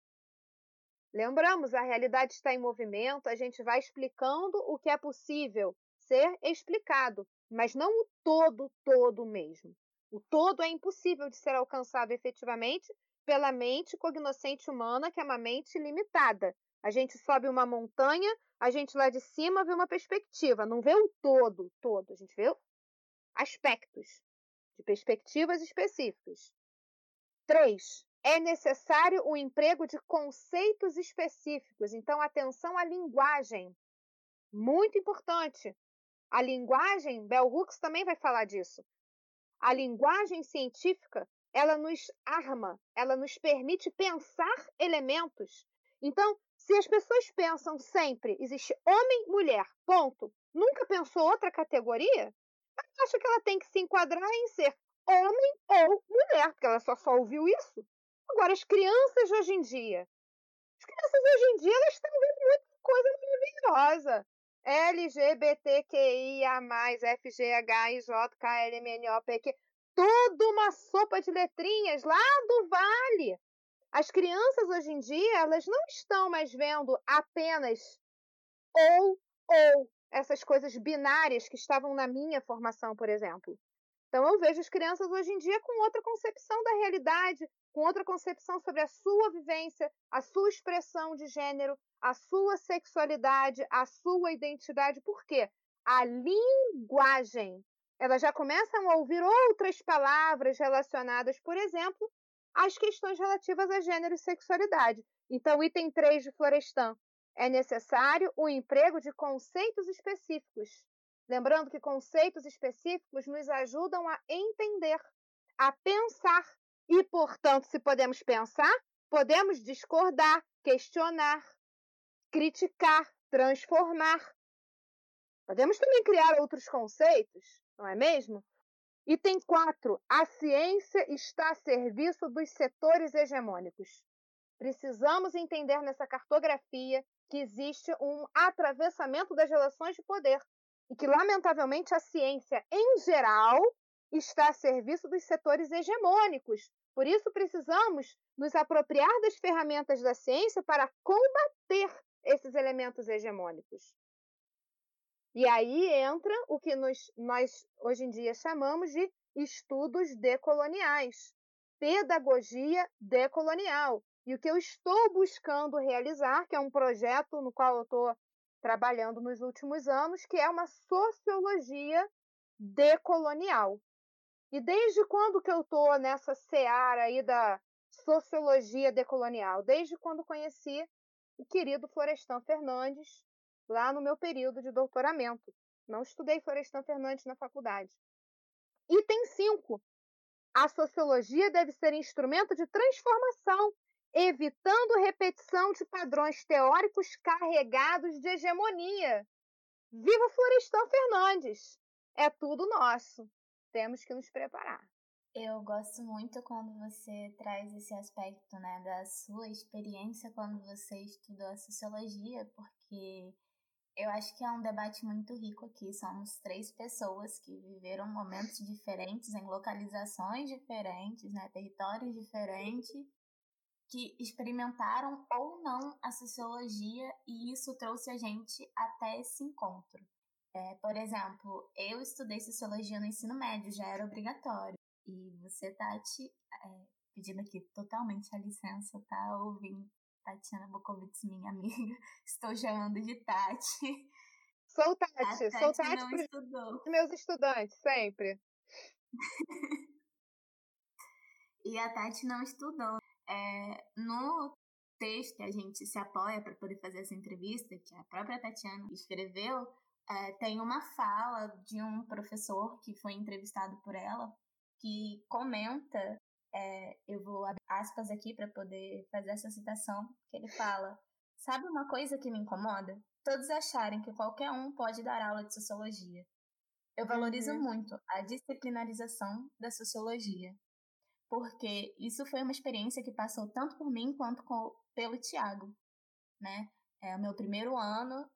Lembramos, a realidade está em movimento, a gente vai explicando o que é possível ser explicado, mas não o todo, todo mesmo. O todo é impossível de ser alcançado efetivamente pela mente cognoscente humana, que é uma mente limitada. A gente sobe uma montanha, a gente lá de cima vê uma perspectiva, não vê o todo, todo. A gente vê aspectos, de perspectivas específicas. 3. É necessário o emprego de conceitos específicos. Então, atenção à linguagem. Muito importante. A linguagem, Bell Hooks também vai falar disso. A linguagem científica, ela nos arma, ela nos permite pensar elementos. Então, se as pessoas pensam sempre, existe homem, mulher, ponto, nunca pensou outra categoria, ela acha que ela tem que se enquadrar em ser homem ou mulher, porque ela só, só ouviu isso. Agora, as crianças hoje em dia, as crianças hoje em dia, elas estão vendo muita coisa maravilhosa. LGBTQIA+, FGHIJKLMNOPQ, toda uma sopa de letrinhas lá do Vale. As crianças hoje em dia, elas não estão mais vendo apenas ou ou essas coisas binárias que estavam na minha formação, por exemplo. Então eu vejo as crianças hoje em dia com outra concepção da realidade, com outra concepção sobre a sua vivência, a sua expressão de gênero, a sua sexualidade, a sua identidade. Por quê? A linguagem. Elas já começam a ouvir outras palavras relacionadas, por exemplo, às questões relativas a gênero e sexualidade. Então, item 3 de Florestan. É necessário o emprego de conceitos específicos. Lembrando que conceitos específicos nos ajudam a entender, a pensar. E, portanto, se podemos pensar, podemos discordar, questionar, criticar, transformar. Podemos também criar outros conceitos, não é mesmo? Item 4. A ciência está a serviço dos setores hegemônicos. Precisamos entender nessa cartografia que existe um atravessamento das relações de poder e que, lamentavelmente, a ciência, em geral, está a serviço dos setores hegemônicos. Por isso, precisamos nos apropriar das ferramentas da ciência para combater esses elementos hegemônicos. E aí entra o que nos, nós hoje em dia chamamos de estudos decoloniais, pedagogia decolonial. E o que eu estou buscando realizar, que é um projeto no qual eu estou trabalhando nos últimos anos, que é uma sociologia decolonial. E desde quando que eu estou nessa seara aí da sociologia decolonial? Desde quando conheci o querido Florestan Fernandes, lá no meu período de doutoramento. Não estudei Florestan Fernandes na faculdade. Item 5. A sociologia deve ser instrumento de transformação, evitando repetição de padrões teóricos carregados de hegemonia. Viva Florestan Fernandes! É tudo nosso. Temos que nos preparar. Eu gosto muito quando você traz esse aspecto, né, da sua experiência quando você estudou a sociologia, porque eu acho que é um debate muito rico aqui. Somos três pessoas que viveram momentos diferentes, em localizações diferentes, né, territórios diferentes, que experimentaram ou não a sociologia e isso trouxe a gente até esse encontro. É, por exemplo, eu estudei sociologia no ensino médio, já era obrigatório. E você, Tati, é, pedindo aqui totalmente a licença, tá? Ouvindo Tatiana Bokovitz, minha amiga. Estou chamando de Tati. Sou Tati, Tati sou Tati não estudou. meus estudantes, sempre. e a Tati não estudou. É, no texto que a gente se apoia para poder fazer essa entrevista, que a própria Tatiana escreveu, é, tem uma fala de um professor que foi entrevistado por ela, que comenta, é, eu vou abrir aspas aqui para poder fazer essa citação, que ele fala: Sabe uma coisa que me incomoda? Todos acharem que qualquer um pode dar aula de sociologia. Eu valorizo uhum. muito a disciplinarização da sociologia, porque isso foi uma experiência que passou tanto por mim quanto com, pelo Tiago, né? É o meu primeiro ano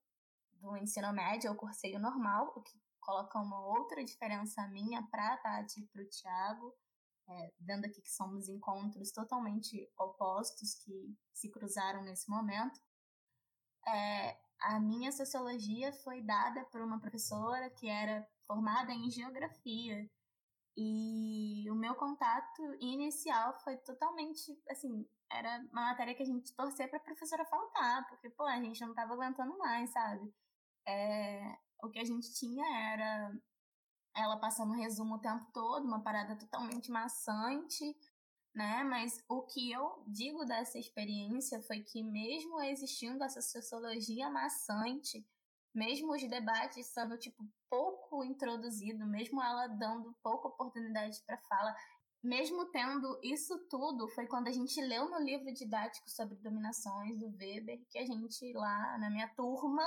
do ensino médio, eu cursei o normal, o que coloca uma outra diferença minha para a Tati e para o Thiago, é, dando aqui que somos encontros totalmente opostos que se cruzaram nesse momento. É, a minha sociologia foi dada por uma professora que era formada em geografia. E o meu contato inicial foi totalmente, assim, era uma matéria que a gente torcia para a professora faltar, porque, pô, a gente não estava aguentando mais, sabe? É, o que a gente tinha era ela passando resumo o tempo todo, uma parada totalmente maçante, né? Mas o que eu digo dessa experiência foi que mesmo existindo essa sociologia maçante, mesmo os debates sendo tipo pouco introduzido, mesmo ela dando pouca oportunidade para fala, mesmo tendo isso tudo, foi quando a gente leu no livro didático sobre dominações do Weber que a gente lá na minha turma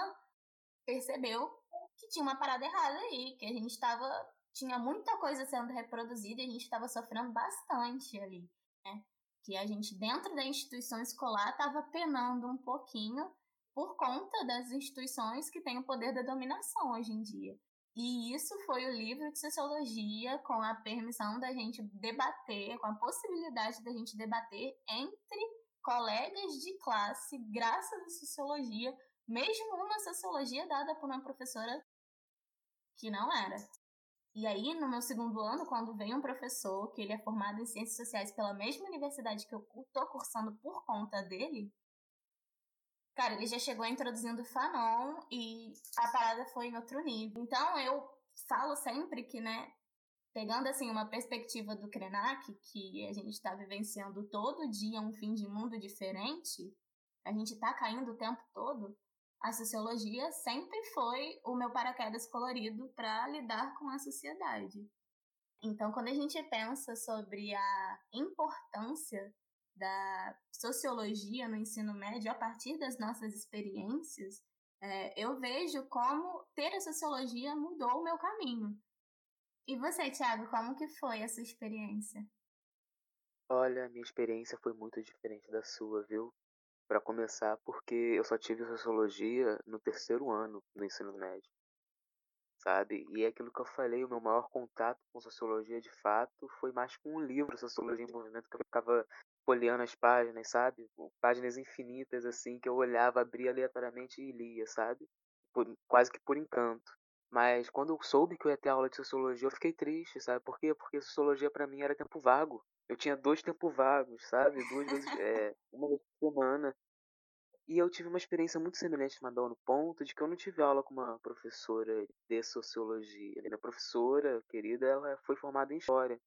percebeu que tinha uma parada errada aí, que a gente estava tinha muita coisa sendo reproduzida e a gente estava sofrendo bastante ali, né? Que a gente dentro da instituição escolar estava penando um pouquinho por conta das instituições que têm o poder da dominação hoje em dia. E isso foi o livro de sociologia com a permissão da gente debater, com a possibilidade da gente debater entre colegas de classe, graças à sociologia, mesmo uma sociologia dada por uma professora que não era. E aí, no meu segundo ano, quando vem um professor que ele é formado em ciências sociais pela mesma universidade que eu tô cursando por conta dele, cara, ele já chegou introduzindo Fanon e a parada foi em outro nível. Então, eu falo sempre que, né, pegando assim uma perspectiva do Krenak, que a gente está vivenciando todo dia um fim de mundo diferente, a gente está caindo o tempo todo a sociologia sempre foi o meu paraquedas colorido para lidar com a sociedade. Então, quando a gente pensa sobre a importância da sociologia no ensino médio a partir das nossas experiências, é, eu vejo como ter a sociologia mudou o meu caminho. E você, Thiago, como que foi a sua experiência? Olha, minha experiência foi muito diferente da sua, viu? Para começar, porque eu só tive sociologia no terceiro ano do ensino médio, sabe? E é aquilo que eu falei, o meu maior contato com sociologia de fato foi mais com um livro, Sociologia em Movimento, que eu ficava folheando as páginas, sabe? Páginas infinitas, assim, que eu olhava, abria aleatoriamente e lia, sabe? Por, quase que por encanto. Mas quando eu soube que eu ia ter aula de sociologia, eu fiquei triste, sabe? Por quê? Porque sociologia para mim era tempo vago. Eu tinha dois tempos vagos, sabe? Duas vezes, é, uma vez por semana. E eu tive uma experiência muito semelhante a Mabel no ponto de que eu não tive aula com uma professora de sociologia. Minha professora, querida, ela foi formada em história.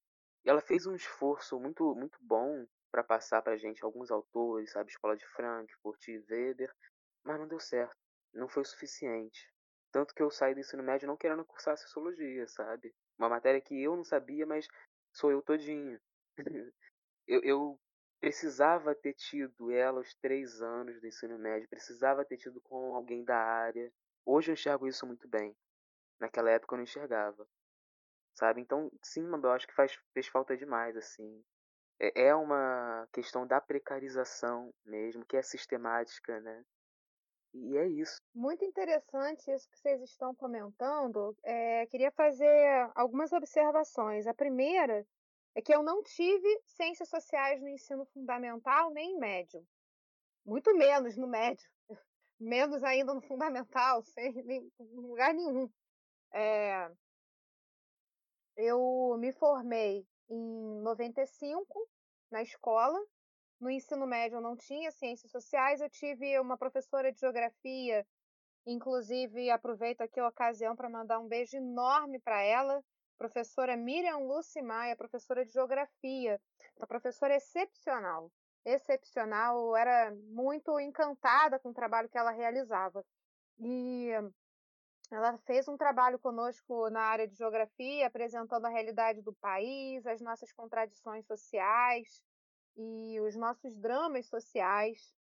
E ela fez um esforço muito, muito bom para passar pra gente alguns autores, sabe? Escola de Frankfurt, Weber, mas não deu certo. Não foi o suficiente. Tanto que eu saí do ensino médio não querendo cursar sociologia, sabe? Uma matéria que eu não sabia, mas sou eu todinho. eu, eu precisava ter tido ela aos três anos do ensino médio, precisava ter tido com alguém da área. Hoje eu enxergo isso muito bem. Naquela época eu não enxergava. Sabe? Então, sim, eu acho que faz, fez falta demais, assim. É, é uma questão da precarização mesmo, que é sistemática, né? E é isso. Muito interessante isso que vocês estão comentando. É, queria fazer algumas observações. A primeira é que eu não tive ciências sociais no ensino fundamental nem médio. Muito menos no médio. Menos ainda no fundamental, sem nem, lugar nenhum. É, eu me formei em 95 na escola. No ensino médio eu não tinha ciências sociais. Eu tive uma professora de geografia, inclusive aproveito aqui a ocasião para mandar um beijo enorme para ela, professora Miriam Lucy Maia, professora de geografia, uma professora excepcional, excepcional, eu era muito encantada com o trabalho que ela realizava. E ela fez um trabalho conosco na área de geografia, apresentando a realidade do país, as nossas contradições sociais e os nossos dramas sociais.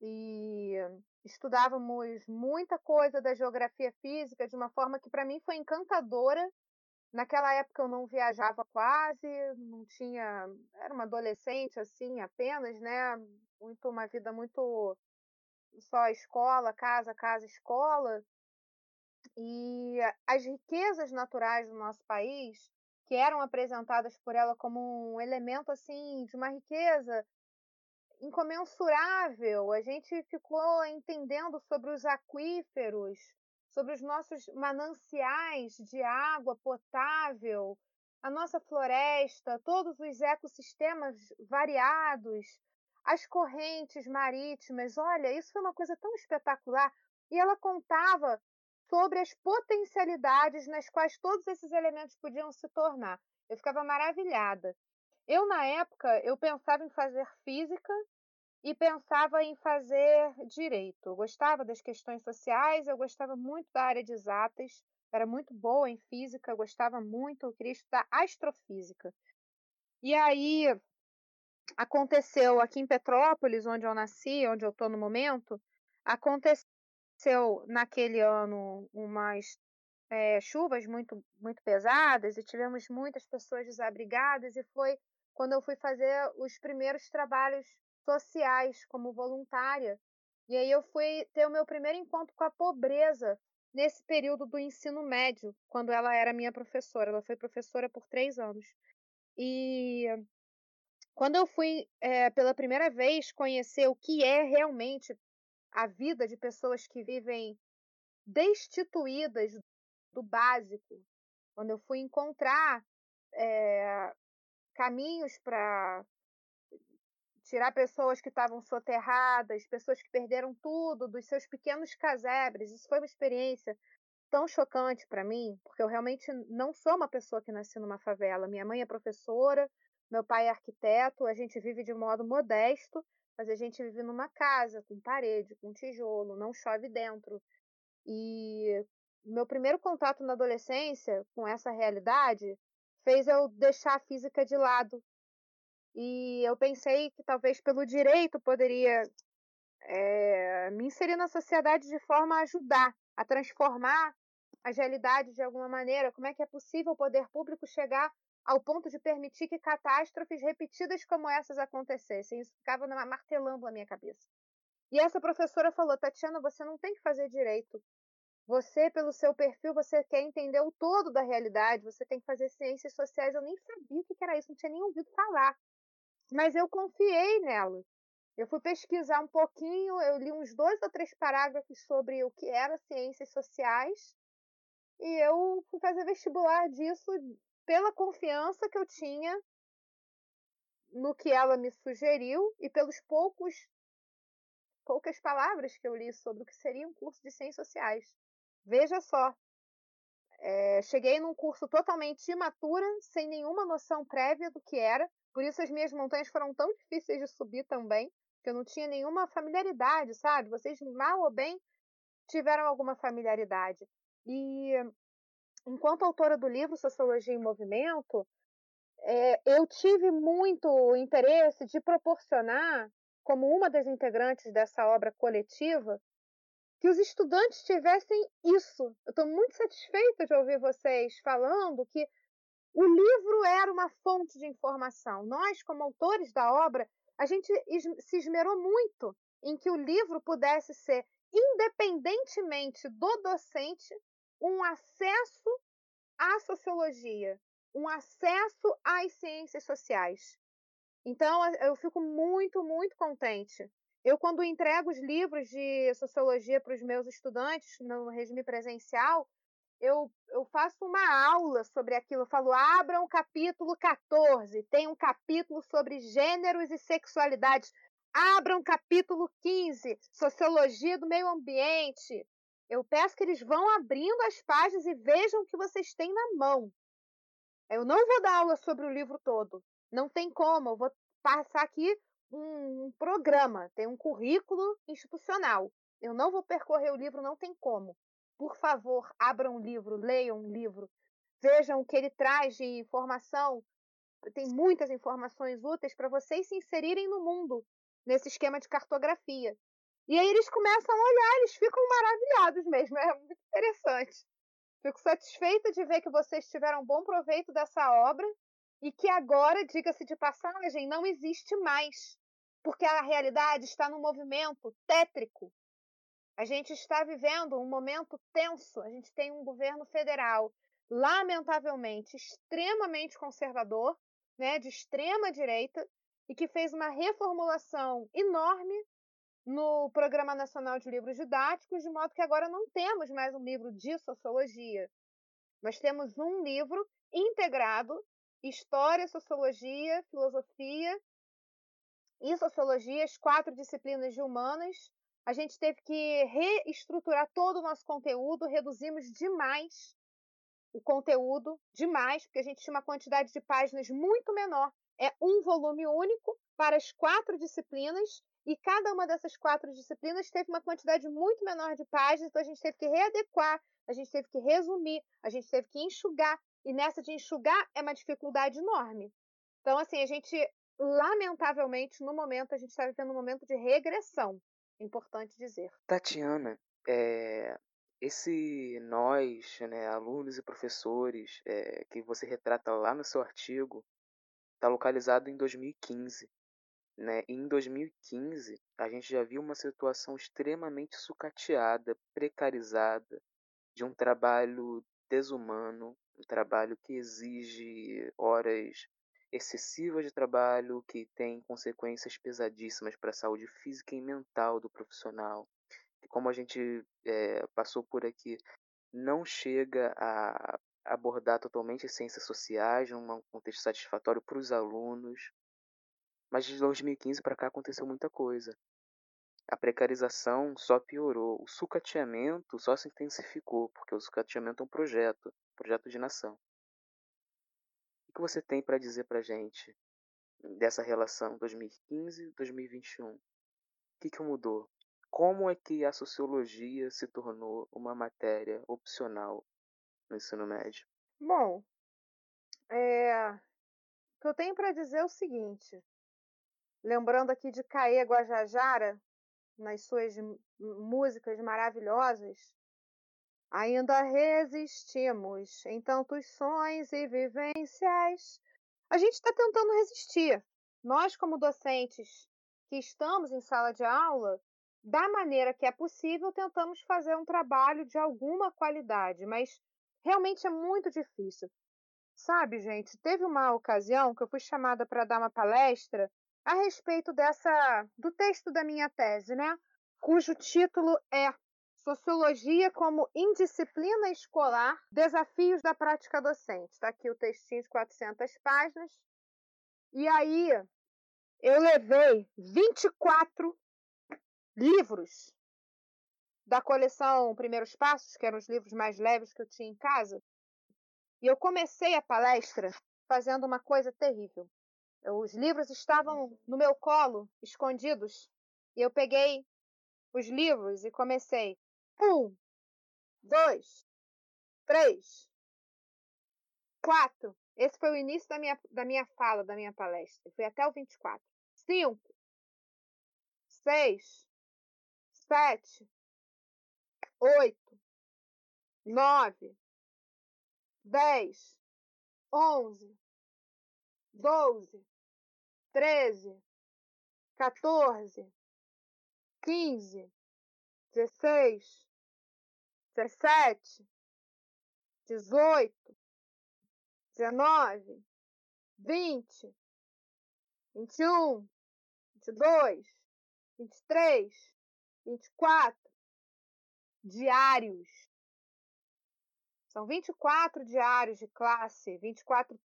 E estudávamos muita coisa da geografia física de uma forma que para mim foi encantadora Naquela época eu não viajava quase, não tinha, era uma adolescente assim, apenas, né? Muito uma vida muito só escola, casa, casa, escola. E as riquezas naturais do nosso país, que eram apresentadas por ela como um elemento assim de uma riqueza incomensurável. A gente ficou entendendo sobre os aquíferos, sobre os nossos mananciais de água potável, a nossa floresta, todos os ecossistemas variados, as correntes marítimas. Olha, isso foi uma coisa tão espetacular. E ela contava sobre as potencialidades nas quais todos esses elementos podiam se tornar. Eu ficava maravilhada. Eu, na época, eu pensava em fazer física e pensava em fazer direito. Eu gostava das questões sociais, eu gostava muito da área de exatas, era muito boa em física, gostava muito, eu queria estudar astrofísica. E aí aconteceu aqui em Petrópolis, onde eu nasci, onde eu estou no momento, aconteceu naquele ano umas é, chuvas muito, muito pesadas e tivemos muitas pessoas desabrigadas e foi quando eu fui fazer os primeiros trabalhos sociais como voluntária. E aí eu fui ter o meu primeiro encontro com a pobreza nesse período do ensino médio, quando ela era minha professora. Ela foi professora por três anos. E quando eu fui é, pela primeira vez conhecer o que é realmente a vida de pessoas que vivem destituídas do básico, quando eu fui encontrar é, caminhos para tirar pessoas que estavam soterradas, pessoas que perderam tudo dos seus pequenos casebres. Isso foi uma experiência tão chocante para mim, porque eu realmente não sou uma pessoa que nasceu numa favela. Minha mãe é professora, meu pai é arquiteto, a gente vive de modo modesto, mas a gente vive numa casa com parede, com tijolo, não chove dentro. E meu primeiro contato na adolescência com essa realidade fez eu deixar a física de lado. E eu pensei que talvez pelo direito poderia é, me inserir na sociedade de forma a ajudar, a transformar as realidades de alguma maneira. Como é que é possível o poder público chegar ao ponto de permitir que catástrofes repetidas como essas acontecessem? Isso ficava martelando na minha cabeça. E essa professora falou: Tatiana, você não tem que fazer direito. Você, pelo seu perfil, você quer entender o todo da realidade, você tem que fazer ciências sociais. Eu nem sabia o que era isso, não tinha nem ouvido falar. Mas eu confiei nela. Eu fui pesquisar um pouquinho, eu li uns dois ou três parágrafos sobre o que era ciências sociais e eu fui fazer vestibular disso pela confiança que eu tinha no que ela me sugeriu e pelos poucos poucas palavras que eu li sobre o que seria um curso de ciências sociais. Veja só, é, cheguei num curso totalmente imatura, sem nenhuma noção prévia do que era, por isso as minhas montanhas foram tão difíceis de subir também, que eu não tinha nenhuma familiaridade, sabe? Vocês, mal ou bem, tiveram alguma familiaridade. E enquanto autora do livro Sociologia em Movimento, é, eu tive muito interesse de proporcionar, como uma das integrantes dessa obra coletiva, que os estudantes tivessem isso. Eu estou muito satisfeita de ouvir vocês falando que o livro era uma fonte de informação. Nós, como autores da obra, a gente se esmerou muito em que o livro pudesse ser, independentemente do docente, um acesso à sociologia, um acesso às ciências sociais. Então, eu fico muito, muito contente eu, quando entrego os livros de sociologia para os meus estudantes no regime presencial, eu, eu faço uma aula sobre aquilo. Eu falo, abram o capítulo 14, tem um capítulo sobre gêneros e sexualidades. Abram o capítulo 15, sociologia do meio ambiente. Eu peço que eles vão abrindo as páginas e vejam o que vocês têm na mão. Eu não vou dar aula sobre o livro todo. Não tem como. Eu vou passar aqui um, programa, tem um currículo institucional. Eu não vou percorrer o livro, não tem como. Por favor, abram um livro, leiam um livro, vejam o que ele traz de informação. Tem muitas informações úteis para vocês se inserirem no mundo nesse esquema de cartografia. E aí eles começam a olhar, eles ficam maravilhados mesmo, é muito interessante. Fico satisfeita de ver que vocês tiveram bom proveito dessa obra e que agora, diga-se de passagem, não existe mais porque a realidade está num movimento tétrico. A gente está vivendo um momento tenso. A gente tem um governo federal, lamentavelmente, extremamente conservador, né, de extrema direita, e que fez uma reformulação enorme no Programa Nacional de Livros Didáticos, de modo que agora não temos mais um livro de sociologia. Nós temos um livro integrado História, Sociologia, Filosofia e sociologia, as quatro disciplinas de humanas, a gente teve que reestruturar todo o nosso conteúdo, reduzimos demais o conteúdo, demais, porque a gente tinha uma quantidade de páginas muito menor. É um volume único para as quatro disciplinas, e cada uma dessas quatro disciplinas teve uma quantidade muito menor de páginas, então a gente teve que readequar, a gente teve que resumir, a gente teve que enxugar, e nessa de enxugar é uma dificuldade enorme. Então, assim, a gente, lamentavelmente, no momento, a gente está vivendo um momento de regressão. Importante dizer. Tatiana, é, esse nós, né, alunos e professores, é, que você retrata lá no seu artigo, está localizado em 2015. Né? E em 2015, a gente já viu uma situação extremamente sucateada, precarizada, de um trabalho desumano, um trabalho que exige horas excessivas de trabalho, que tem consequências pesadíssimas para a saúde física e mental do profissional. E como a gente é, passou por aqui, não chega a abordar totalmente as ciências sociais, num contexto satisfatório para os alunos. Mas de 2015 para cá aconteceu muita coisa. A precarização só piorou, o sucateamento só se intensificou, porque o sucateamento é um projeto, projeto de nação. Que você tem para dizer para gente dessa relação 2015-2021? O que, que mudou? Como é que a sociologia se tornou uma matéria opcional no ensino médio? Bom, é... o que eu tenho para dizer é o seguinte. Lembrando aqui de Caê Guajajara, nas suas músicas maravilhosas, ainda resistimos em tantos sonhos e vivências. A gente está tentando resistir. Nós, como docentes que estamos em sala de aula, da maneira que é possível, tentamos fazer um trabalho de alguma qualidade, mas realmente é muito difícil. Sabe, gente, teve uma ocasião que eu fui chamada para dar uma palestra a respeito dessa do texto da minha tese, né? Cujo título é Sociologia como indisciplina escolar, desafios da prática docente. Está aqui o textinho de 400 páginas. E aí eu levei 24 livros da coleção Primeiros Passos, que eram os livros mais leves que eu tinha em casa. E eu comecei a palestra fazendo uma coisa terrível. Os livros estavam no meu colo, escondidos, e eu peguei os livros e comecei. Um, dois, três, quatro. Esse foi o início da minha, da minha fala, da minha palestra. Foi até o 24. Cinco, seis, sete, oito, nove, dez, onze, doze, treze, quatorze, quinze, dezesseis, dezessete, dezoito, dezenove, vinte, vinte e um, vinte e dois, vinte e três, vinte e quatro? Diários. São 24 diários de classe, 24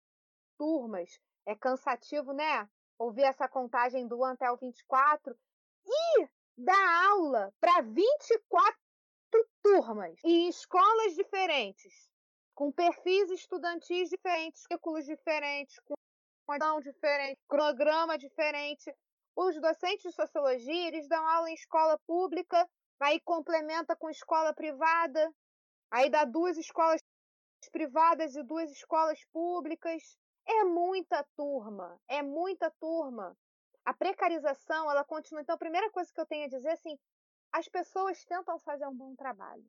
turmas. É cansativo, né? Ouvir essa contagem do 1 até o 24 e dar aula para 24 turmas em escolas diferentes, com perfis estudantis diferentes, currículos diferentes, com condição diferente, programa diferente. Os docentes de sociologia, eles dão aula em escola pública, aí complementa com escola privada, aí dá duas escolas privadas e duas escolas públicas. É muita turma, é muita turma. A precarização, ela continua. Então, a primeira coisa que eu tenho a dizer é assim, as pessoas tentam fazer um bom trabalho.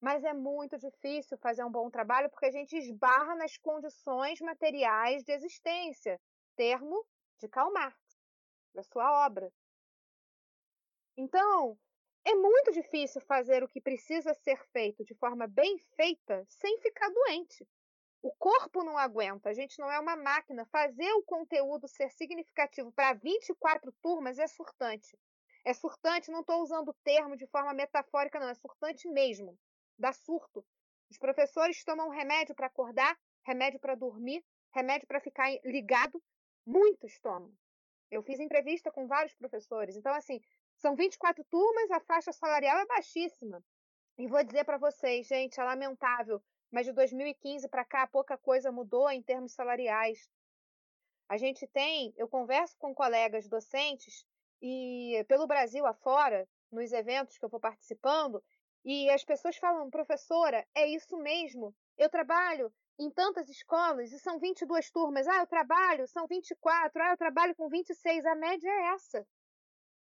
Mas é muito difícil fazer um bom trabalho porque a gente esbarra nas condições materiais de existência. Termo de Karl Marx, da sua obra. Então, é muito difícil fazer o que precisa ser feito de forma bem feita sem ficar doente. O corpo não aguenta, a gente não é uma máquina. Fazer o conteúdo ser significativo para 24 turmas é surtante. É surtante, não estou usando o termo de forma metafórica, não, é surtante mesmo. Dá surto. Os professores tomam remédio para acordar, remédio para dormir, remédio para ficar ligado. Muitos tomam. Eu fiz entrevista com vários professores. Então, assim, São 24 turmas, a faixa salarial é baixíssima. E vou dizer para vocês, gente, é lamentável, mas de 2015 para cá pouca coisa mudou em termos salariais. A gente tem, eu converso com colegas docentes e pelo Brasil afora, nos eventos que eu vou participando, e as pessoas falam, professora, é isso mesmo. Eu trabalho em tantas escolas e são 22 turmas. Ah, eu trabalho, são 24. Ah, eu trabalho com 26. A média é essa.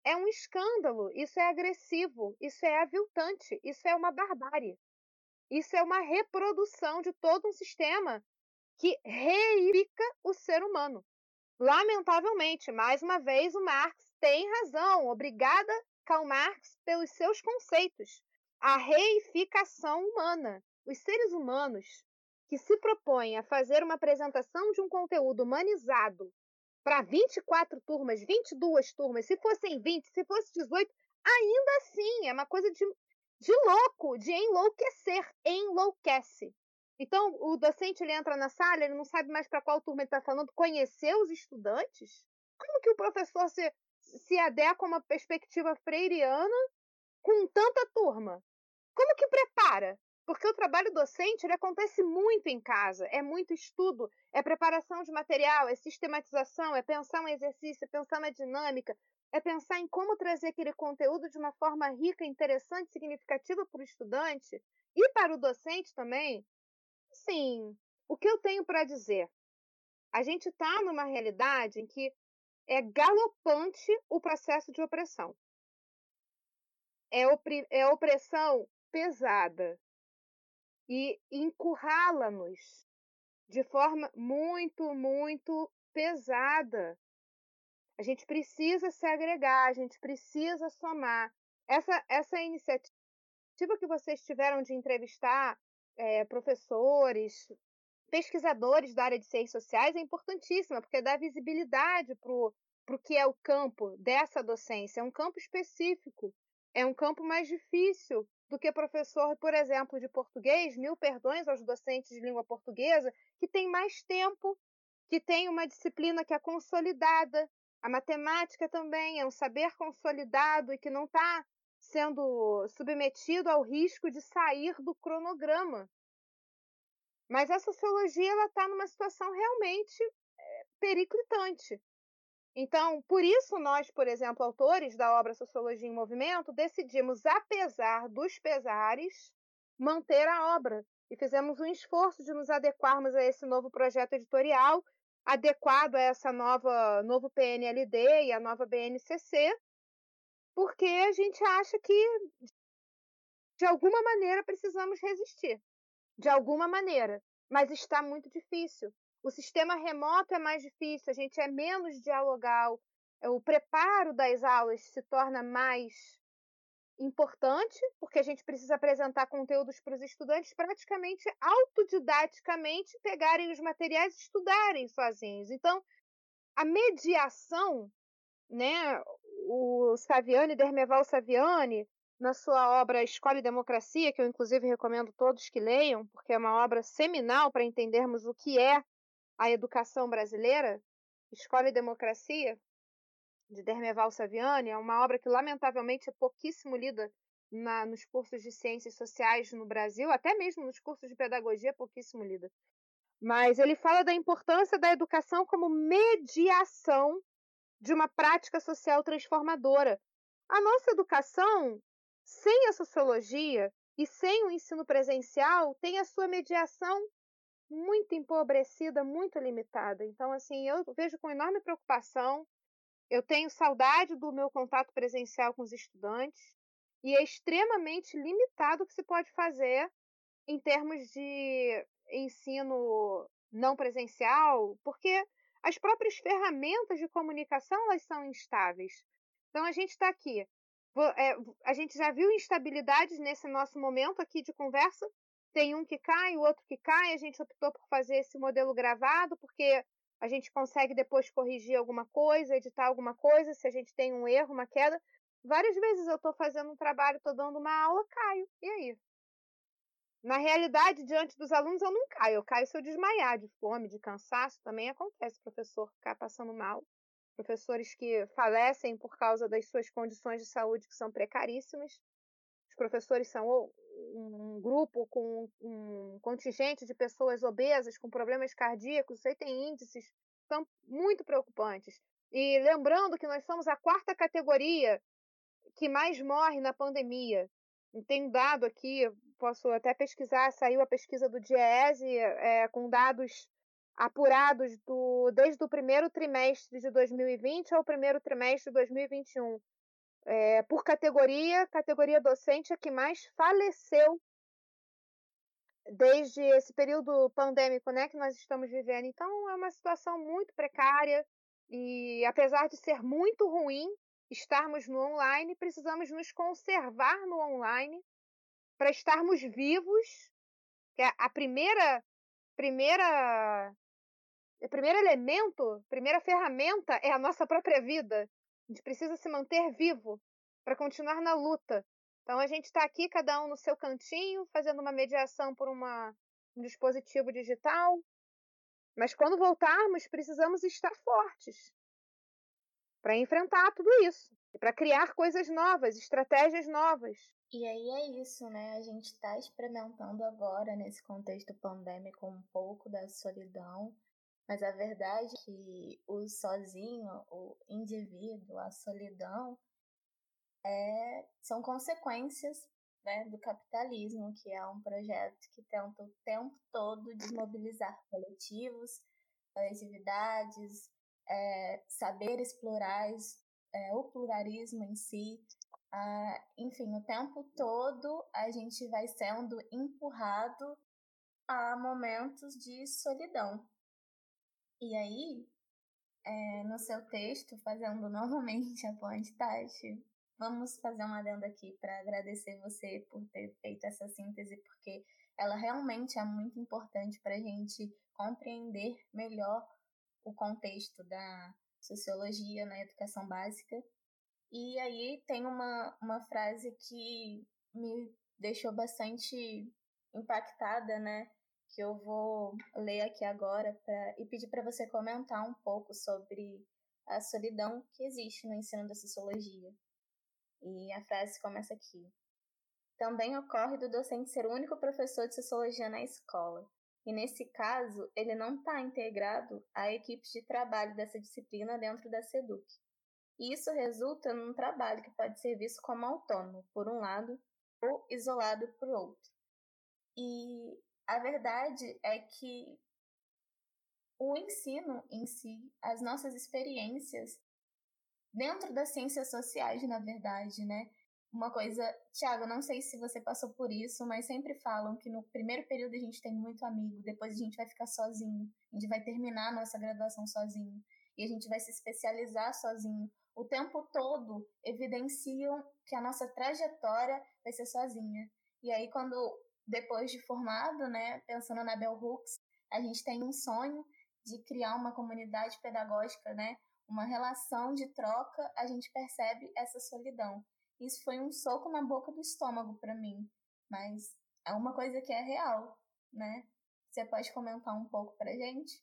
É um escândalo. Isso é agressivo. Isso é aviltante. Isso é uma barbárie. Isso é uma reprodução de todo um sistema que reifica o ser humano. Lamentavelmente, mais uma vez, o Marx tem razão. Obrigada, Karl Marx, pelos seus conceitos. A reificação humana. Os seres humanos que se propõem a fazer uma apresentação de um conteúdo humanizado para 24 turmas, 22 turmas, se fossem 20, se fosse 18, ainda assim é uma coisa de, de louco, de enlouquecer, enlouquece. Então, o docente ele entra na sala, ele não sabe mais para qual turma ele está falando, conhecer os estudantes? Como que o professor se, se adequa a uma perspectiva freiriana com tanta turma? Como que prepara? Porque o trabalho docente ele acontece muito em casa, é muito estudo, é preparação de material, é sistematização, é pensar um exercício, é pensar uma dinâmica, é pensar em como trazer aquele conteúdo de uma forma rica, interessante, significativa para o estudante e para o docente também. Sim, o que eu tenho para dizer? A gente está numa realidade em que é galopante o processo de opressão. É, opri é opressão pesada, e encurrala-nos de forma muito, muito pesada. A gente precisa se agregar, a gente precisa somar. Essa, essa iniciativa que vocês tiveram de entrevistar é, professores, pesquisadores da área de ciências sociais é importantíssima, porque dá visibilidade para o que é o campo dessa docência. É um campo específico, é um campo mais difícil do que professor, por exemplo, de português, mil perdões aos docentes de língua portuguesa, que tem mais tempo, que tem uma disciplina que é consolidada. A matemática também é um saber consolidado e que não está sendo submetido ao risco de sair do cronograma. Mas a sociologia está numa situação realmente é, periclitante. Então, por isso nós, por exemplo, autores da obra Sociologia em Movimento, decidimos, apesar dos pesares, manter a obra e fizemos um esforço de nos adequarmos a esse novo projeto editorial, adequado a essa nova novo PNLD e a nova BNCC, porque a gente acha que de alguma maneira precisamos resistir, de alguma maneira, mas está muito difícil. O sistema remoto é mais difícil, a gente é menos dialogal, o preparo das aulas se torna mais importante, porque a gente precisa apresentar conteúdos para os estudantes praticamente autodidaticamente pegarem os materiais e estudarem sozinhos. Então, a mediação, né, o Saviani, Dermeval Saviani, na sua obra Escola e Democracia, que eu inclusive recomendo todos que leiam, porque é uma obra seminal para entendermos o que é a Educação Brasileira, Escola e Democracia, de Dermeval Saviani, é uma obra que lamentavelmente é pouquíssimo lida na, nos cursos de ciências sociais no Brasil, até mesmo nos cursos de pedagogia é pouquíssimo lida. Mas ele fala da importância da educação como mediação de uma prática social transformadora. A nossa educação, sem a sociologia e sem o ensino presencial, tem a sua mediação muito empobrecida, muito limitada. Então, assim, eu vejo com enorme preocupação. Eu tenho saudade do meu contato presencial com os estudantes e é extremamente limitado o que se pode fazer em termos de ensino não presencial, porque as próprias ferramentas de comunicação elas são instáveis. Então a gente está aqui, é, a gente já viu instabilidades nesse nosso momento aqui de conversa tem um que cai, o outro que cai. A gente optou por fazer esse modelo gravado, porque a gente consegue depois corrigir alguma coisa, editar alguma coisa, se a gente tem um erro, uma queda. Várias vezes eu estou fazendo um trabalho, estou dando uma aula, caio. E aí? Na realidade, diante dos alunos, eu não caio. Eu caio se eu desmaiar de fome, de cansaço. Também acontece, professor ficar passando mal. professores que falecem por causa das suas condições de saúde que são precaríssimas. Os professores são um grupo com um contingente de pessoas obesas com problemas cardíacos, isso aí tem índices são muito preocupantes. E lembrando que nós somos a quarta categoria que mais morre na pandemia. Tem dado aqui, posso até pesquisar, saiu a pesquisa do DIEESE é, com dados apurados do, desde o primeiro trimestre de 2020 ao primeiro trimestre de 2021. É, por categoria, categoria docente é que mais faleceu desde esse período pandêmico né, que nós estamos vivendo. Então, é uma situação muito precária e, apesar de ser muito ruim estarmos no online, precisamos nos conservar no online para estarmos vivos. Que é a primeira, primeira, o primeiro elemento, primeira ferramenta é a nossa própria vida. A gente precisa se manter vivo para continuar na luta. Então a gente está aqui, cada um no seu cantinho, fazendo uma mediação por uma, um dispositivo digital. Mas quando voltarmos, precisamos estar fortes para enfrentar tudo isso e para criar coisas novas, estratégias novas. E aí é isso, né? A gente está experimentando agora, nesse contexto pandêmico, um pouco da solidão, mas a verdade é que o sozinho, o indivíduo, a solidão, é, são consequências né, do capitalismo, que é um projeto que tenta o tempo todo desmobilizar coletivos, coletividades, é, saberes plurais, é, o pluralismo em si. Ah, enfim, o tempo todo a gente vai sendo empurrado a momentos de solidão. E aí, é, no seu texto, fazendo novamente a ponte, Tati, Vamos fazer uma adenda aqui para agradecer você por ter feito essa síntese, porque ela realmente é muito importante para a gente compreender melhor o contexto da sociologia na educação básica. E aí tem uma, uma frase que me deixou bastante impactada, né? Que eu vou ler aqui agora pra, e pedir para você comentar um pouco sobre a solidão que existe no ensino da sociologia. E a frase começa aqui. Também ocorre do docente ser o único professor de sociologia na escola. E nesse caso, ele não está integrado à equipe de trabalho dessa disciplina dentro da SEDUC. E isso resulta num trabalho que pode ser visto como autônomo, por um lado, ou isolado por outro. E a verdade é que o ensino em si, as nossas experiências, dentro das ciências sociais, na verdade, né? Uma coisa, Tiago, não sei se você passou por isso, mas sempre falam que no primeiro período a gente tem muito amigo, depois a gente vai ficar sozinho, a gente vai terminar a nossa graduação sozinho, e a gente vai se especializar sozinho. O tempo todo evidenciam que a nossa trajetória vai ser sozinha. E aí, quando, depois de formado, né, pensando na Bell Hooks, a gente tem um sonho de criar uma comunidade pedagógica, né, uma relação de troca, a gente percebe essa solidão. Isso foi um soco na boca do estômago para mim, mas é uma coisa que é real, né? Você pode comentar um pouco para gente?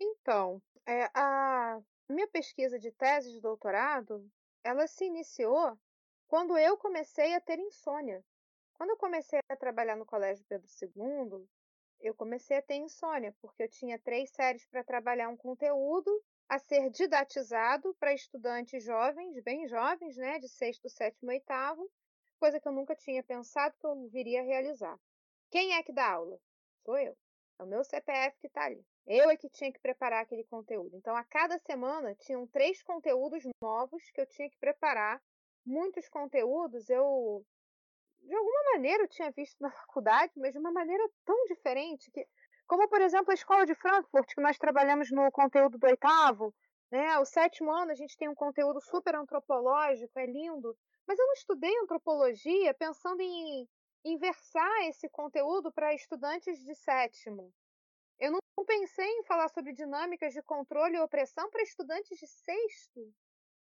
Então, é, a minha pesquisa de tese de doutorado, ela se iniciou quando eu comecei a ter insônia. Quando eu comecei a trabalhar no Colégio Pedro II, eu comecei a ter insônia, porque eu tinha três séries para trabalhar um conteúdo a ser didatizado para estudantes jovens, bem jovens, né, de sexto, sétimo, oitavo, coisa que eu nunca tinha pensado que eu viria a realizar. Quem é que dá aula? Sou eu. É o meu CPF que está ali. Eu é que tinha que preparar aquele conteúdo. Então, a cada semana tinham três conteúdos novos que eu tinha que preparar. Muitos conteúdos eu, de alguma maneira, eu tinha visto na faculdade, mas de uma maneira tão diferente que como, por exemplo, a Escola de Frankfurt, que nós trabalhamos no conteúdo do oitavo. Né? O sétimo ano a gente tem um conteúdo super antropológico, é lindo. Mas eu não estudei antropologia pensando em, em versar esse conteúdo para estudantes de sétimo. Eu não pensei em falar sobre dinâmicas de controle e opressão para estudantes de sexto.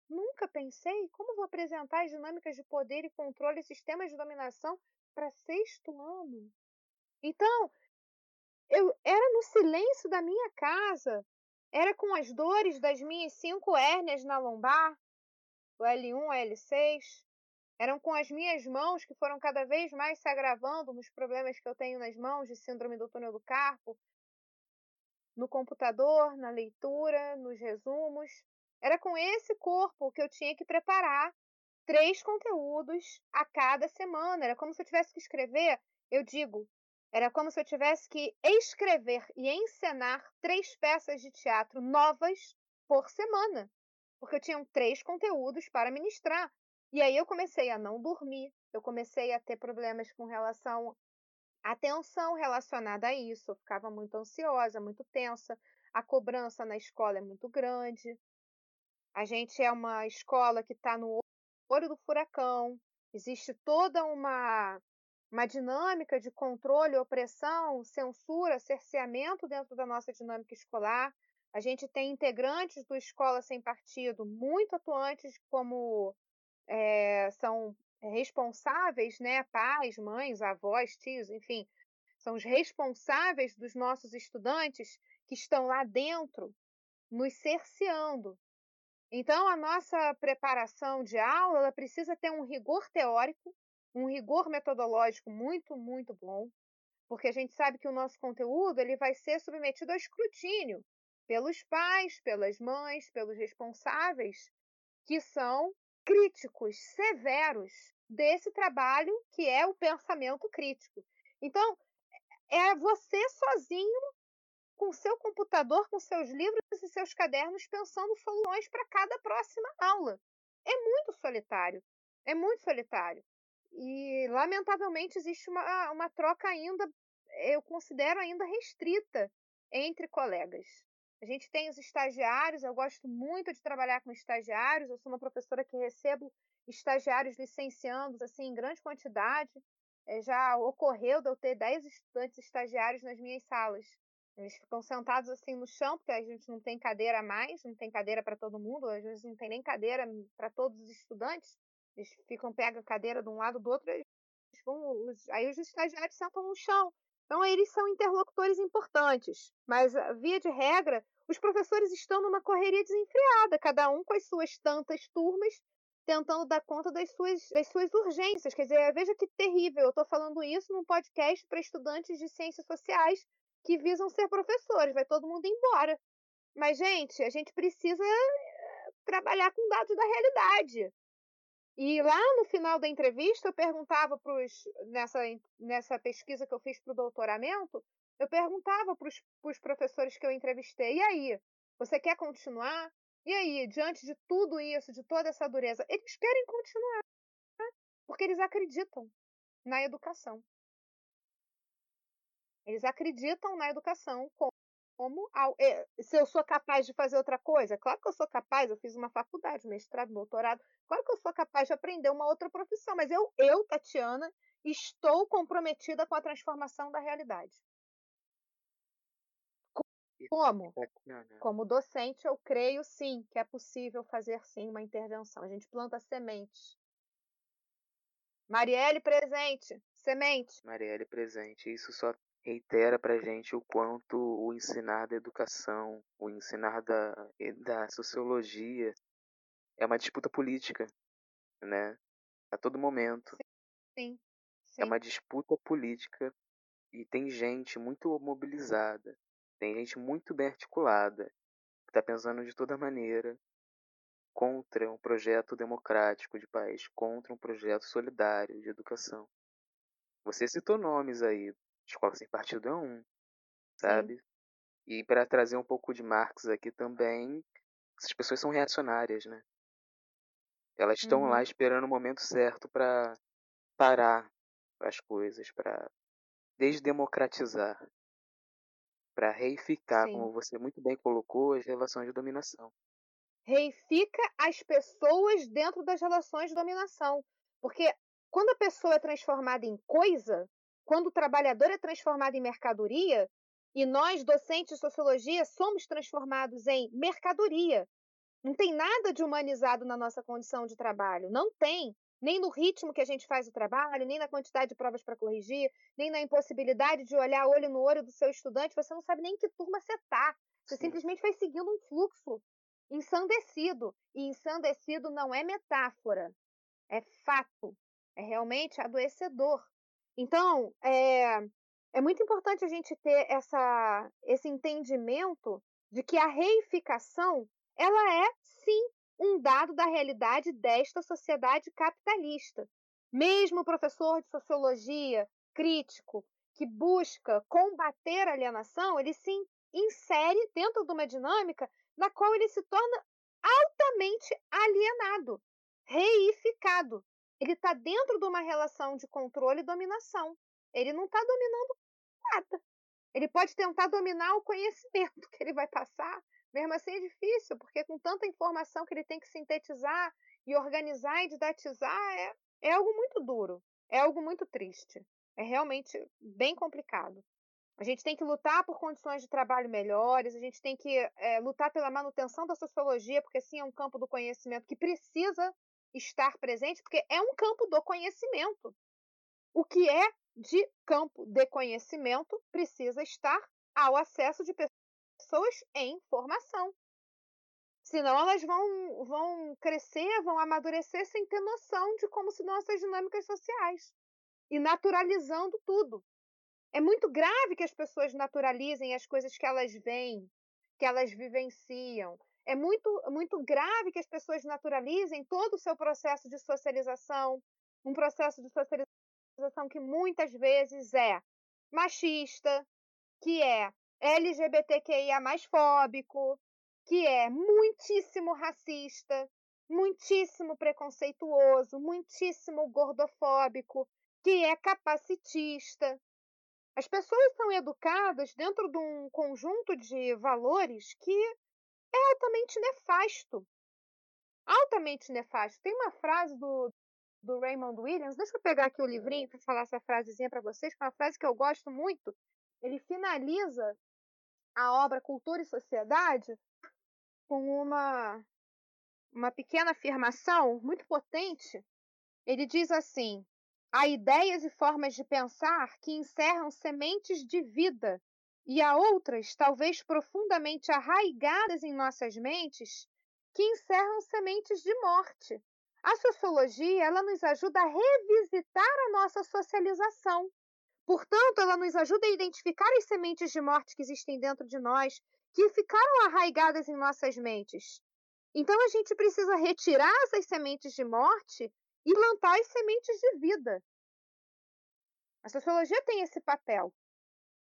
Nunca pensei como vou apresentar as dinâmicas de poder e controle e sistemas de dominação para sexto ano. Então, eu era no silêncio da minha casa, Era com as dores das minhas cinco hérnias na lombar, o L1, o L6. Eram com as minhas mãos que foram cada vez mais se agravando nos problemas que eu tenho nas mãos de síndrome do túnel do carpo, no computador, na leitura, nos resumos. Era com esse corpo que eu tinha que preparar três conteúdos a cada semana. Era como se eu tivesse que escrever, eu digo, era como se eu tivesse que escrever e encenar três peças de teatro novas por semana, porque eu tinha três conteúdos para ministrar. E aí eu comecei a não dormir, eu comecei a ter problemas com relação à tensão relacionada a isso. Eu ficava muito ansiosa, muito tensa. A cobrança na escola é muito grande. A gente é uma escola que está no olho do furacão. Existe toda uma uma dinâmica de controle, opressão, censura, cerceamento dentro da nossa dinâmica escolar. A gente tem integrantes do Escola Sem Partido muito atuantes, como é, são responsáveis, né, pais, mães, avós, tios, enfim, são os responsáveis dos nossos estudantes que estão lá dentro, nos cerceando. Então, a nossa preparação de aula ela precisa ter um rigor teórico, um rigor metodológico muito, muito bom, porque a gente sabe que o nosso conteúdo ele vai ser submetido ao escrutínio pelos pais, pelas mães, pelos responsáveis, que são críticos severos desse trabalho que é o pensamento crítico. Então, é você sozinho com seu computador, com seus livros e seus cadernos pensando soluções para cada próxima aula. É muito solitário. É muito solitário. E, lamentavelmente, existe uma, uma troca ainda, eu considero ainda restrita entre colegas. A gente tem os estagiários, eu gosto muito de trabalhar com estagiários, eu sou uma professora que recebo estagiários licenciandos assim, em grande quantidade. É, já ocorreu de eu ter 10 estudantes estagiários nas minhas salas. Eles ficam sentados assim no chão, porque a gente não tem cadeira mais, não tem cadeira para todo mundo, às vezes não tem nem cadeira para todos os estudantes. Eles ficam, pegam a cadeira de um lado do outro, vão, os, aí os estagiários sentam no chão. Então, eles são interlocutores importantes. Mas, via de regra, os professores estão numa correria desenfreada, cada um com as suas tantas turmas, tentando dar conta das suas, das suas urgências. Quer dizer, veja que terrível, eu estou falando isso num podcast para estudantes de ciências sociais que visam ser professores, vai todo mundo embora. Mas, gente, a gente precisa eh, trabalhar com dados da realidade. E lá no final da entrevista, eu perguntava para nessa, nessa pesquisa que eu fiz para o doutoramento, eu perguntava para os professores que eu entrevistei: e aí, você quer continuar? E aí, diante de tudo isso, de toda essa dureza, eles querem continuar, porque eles acreditam na educação. Eles acreditam na educação como ao, é, se eu sou capaz de fazer outra coisa. Claro que eu sou capaz, eu fiz uma faculdade, mestrado, doutorado. Claro que eu sou capaz de aprender uma outra profissão, mas eu, eu, Tatiana, estou comprometida com a transformação da realidade. Como? Como docente, eu creio sim que é possível fazer sim uma intervenção. A gente planta sementes. Marielle presente, semente. Marielle presente. Isso só reitera para gente o quanto o ensinar da educação, o ensinar da, da sociologia é uma disputa política, né? A todo momento. Sim. Sim. É uma disputa política e tem gente muito mobilizada, tem gente muito bem articulada, que está pensando de toda maneira contra um projeto democrático de país, contra um projeto solidário de educação. Você citou nomes aí, Escola Sem Partido é um, sabe? Sim. E para trazer um pouco de Marx aqui também, essas pessoas são reacionárias, né? Elas estão uhum. lá esperando o momento certo para parar as coisas, para desdemocratizar, para reificar, Sim. como você muito bem colocou, as relações de dominação. Reifica as pessoas dentro das relações de dominação. Porque quando a pessoa é transformada em coisa, quando o trabalhador é transformado em mercadoria, e nós, docentes de sociologia, somos transformados em mercadoria. Não tem nada de humanizado na nossa condição de trabalho. Não tem. nem no ritmo que a gente faz o trabalho, nem na quantidade de provas para corrigir, nem na impossibilidade de olhar olho no olho do seu estudante, você não sabe nem em que turma você está. Você Sim. simplesmente vai seguindo um fluxo ensandecido. E ensandecido não é metáfora, é fato, é realmente adoecedor. Então, é, é muito importante a gente ter essa, esse entendimento de que a reificação ela é sim um dado da realidade desta sociedade capitalista. Mesmo o professor de sociologia crítico que busca combater a alienação, ele se insere dentro de uma dinâmica na qual ele se torna altamente alienado, reificado. Ele está dentro de uma relação de controle e dominação. Ele não está dominando nada. Ele pode tentar dominar o conhecimento que ele vai passar, mesmo assim é difícil, porque com tanta informação que ele tem que sintetizar e organizar e didatizar, é, é algo muito duro, é algo muito triste. É realmente bem complicado. A gente tem que lutar por condições de trabalho melhores, a gente tem que é, lutar pela manutenção da sociologia, porque sim é um campo do conhecimento que precisa estar presente, porque é um campo do conhecimento. O que é de campo de conhecimento precisa estar ao acesso de pessoas em formação. Senão elas vão, vão crescer, vão amadurecer sem ter noção de como se dão essas dinâmicas sociais. E naturalizando tudo. É muito grave que as pessoas naturalizem as coisas que elas veem, que elas vivenciam. É muito, muito grave que as pessoas naturalizem todo o seu processo de socialização, um processo de socialização que muitas vezes é machista, que é LGBTQIA mais fóbico, que é muitíssimo racista, muitíssimo preconceituoso, muitíssimo gordofóbico, que é capacitista. As pessoas são educadas dentro de um conjunto de valores que é altamente nefasto. Altamente nefasto. Tem uma frase do, do Raymond Williams, deixa eu pegar aqui o livrinho para falar essa frasezinha para vocês, que é uma frase que eu gosto muito. Ele finaliza a obra Cultura e Sociedade com uma, uma pequena afirmação muito potente. Ele diz assim: há ideias e formas de pensar que encerram sementes de vida, e há outras, talvez profundamente arraigadas em nossas mentes, que encerram sementes de morte. A sociologia, ela nos ajuda a revisitar a nossa socialização, Portanto, ela nos ajuda a identificar as sementes de morte que existem dentro de nós, que ficaram arraigadas em nossas mentes. Então, a gente precisa retirar essas sementes de morte e plantar as sementes de vida. A sociologia tem esse papel,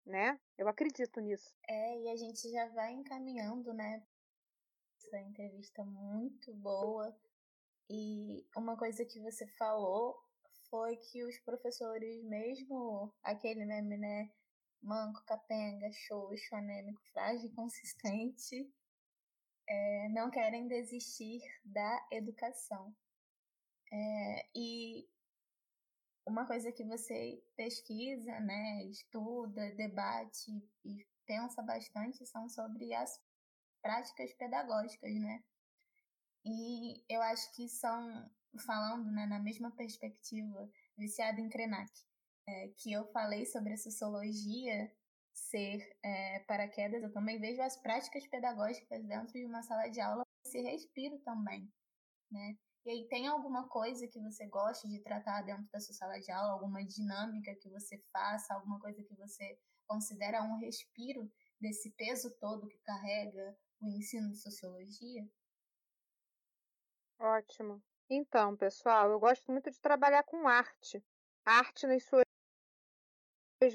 né? Eu acredito nisso. É, e a gente já vai encaminhando, né? Essa entrevista muito boa. E uma coisa que você falou foi que os professores, mesmo aquele meme, né? Manco, capenga, xoxo, anêmico, frágil consistente, é, não querem desistir da educação. É, e uma coisa que você pesquisa, né, estuda, debate e pensa bastante são sobre as práticas pedagógicas, né? E eu acho que são falando né, na mesma perspectiva, viciada em Krenak, é, que eu falei sobre a sociologia ser é, paraquedas, eu também vejo as práticas pedagógicas dentro de uma sala de aula, esse respiro também, né? E aí, tem alguma coisa que você gosta de tratar dentro da sua sala de aula, alguma dinâmica que você faça, alguma coisa que você considera um respiro desse peso todo que carrega o ensino de sociologia? Ótimo. Então, pessoal, eu gosto muito de trabalhar com arte. Arte nas suas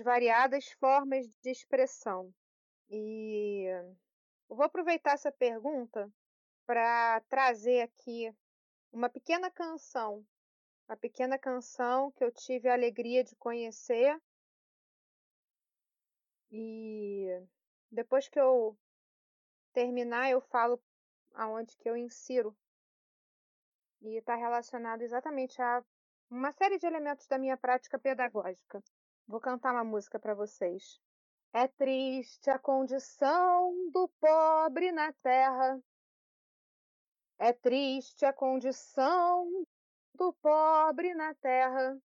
variadas formas de expressão. E eu vou aproveitar essa pergunta para trazer aqui uma pequena canção. Uma pequena canção que eu tive a alegria de conhecer. E depois que eu terminar, eu falo aonde que eu insiro e está relacionado exatamente a uma série de elementos da minha prática pedagógica. Vou cantar uma música para vocês. É triste a condição do pobre na terra. É triste a condição pobre na terra.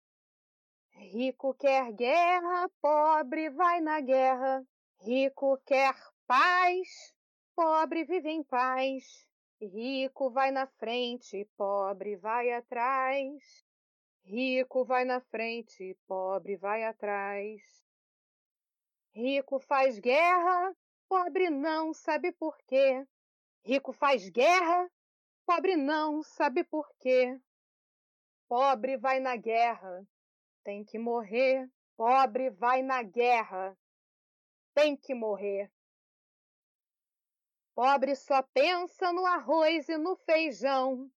Rico quer guerra, pobre vai na guerra. Rico quer paz, pobre vive em paz. Rico vai na frente, pobre vai atrás. Rico vai na frente, pobre vai atrás. Rico faz guerra, pobre não sabe por quê. Rico faz guerra, pobre não sabe por quê. Pobre vai na guerra, tem que morrer. Pobre vai na guerra, tem que morrer. Pobre só pensa no arroz e no feijão.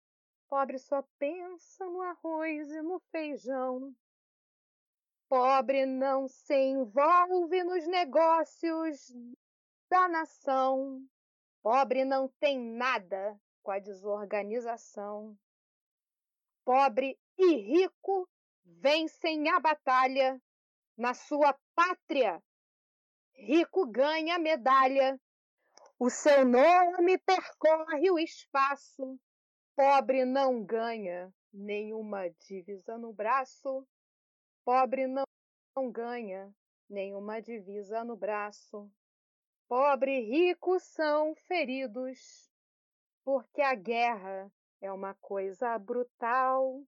Pobre só pensa no arroz e no feijão. Pobre não se envolve nos negócios da nação. Pobre não tem nada com a desorganização. Pobre e rico vencem a batalha na sua pátria. Rico ganha medalha o seu nome percorre o espaço. Pobre não ganha nenhuma divisa no braço. Pobre não, não ganha nenhuma divisa no braço. Pobre e rico são feridos, porque a guerra é uma coisa brutal.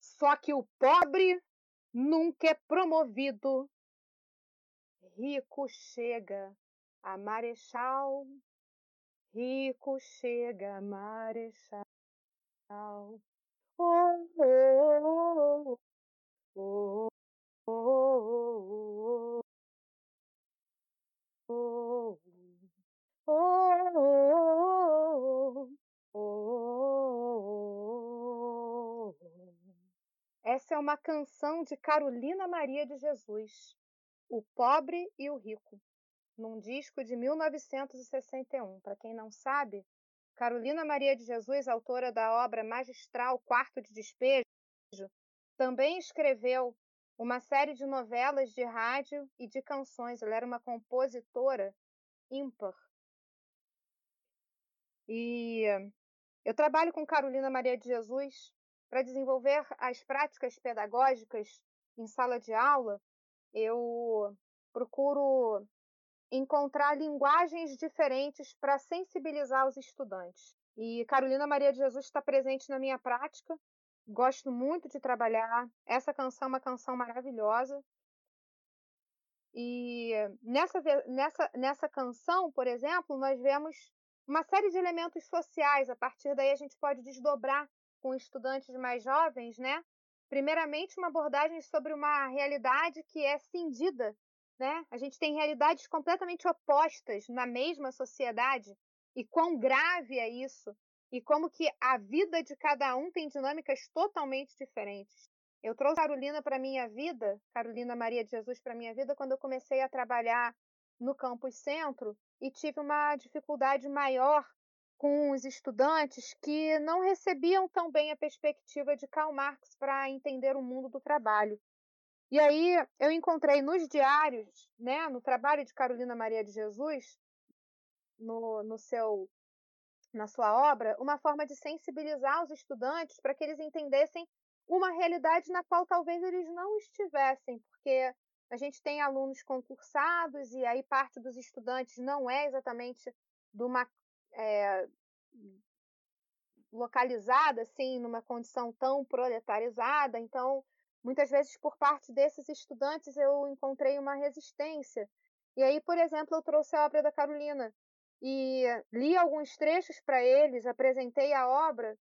Só que o pobre nunca é promovido. Rico chega a Marechal, rico chega Marechal. Oh, oh, oh, oh, oh, oh, Essa é uma canção de Carolina Maria de Jesus, o pobre e o rico num disco de 1961. Para quem não sabe, Carolina Maria de Jesus, autora da obra magistral Quarto de Despejo, também escreveu uma série de novelas de rádio e de canções. Ela era uma compositora ímpar. E eu trabalho com Carolina Maria de Jesus para desenvolver as práticas pedagógicas em sala de aula. Eu procuro encontrar linguagens diferentes para sensibilizar os estudantes. E Carolina Maria de Jesus está presente na minha prática. Gosto muito de trabalhar. Essa canção é uma canção maravilhosa. E nessa, nessa, nessa canção, por exemplo, nós vemos uma série de elementos sociais. A partir daí, a gente pode desdobrar com estudantes mais jovens, né? Primeiramente, uma abordagem sobre uma realidade que é cindida né? A gente tem realidades completamente opostas na mesma sociedade e quão grave é isso e como que a vida de cada um tem dinâmicas totalmente diferentes. Eu trouxe Carolina para minha vida, Carolina Maria de Jesus para minha vida quando eu comecei a trabalhar no campus centro e tive uma dificuldade maior com os estudantes que não recebiam tão bem a perspectiva de Karl Marx para entender o mundo do trabalho. E aí eu encontrei nos diários, né, no trabalho de Carolina Maria de Jesus, no, no seu na sua obra, uma forma de sensibilizar os estudantes para que eles entendessem uma realidade na qual talvez eles não estivessem, porque a gente tem alunos concursados e aí parte dos estudantes não é exatamente de uma é, localizada assim numa condição tão proletarizada, então Muitas vezes, por parte desses estudantes, eu encontrei uma resistência. E aí, por exemplo, eu trouxe a obra da Carolina. E li alguns trechos para eles, apresentei a obra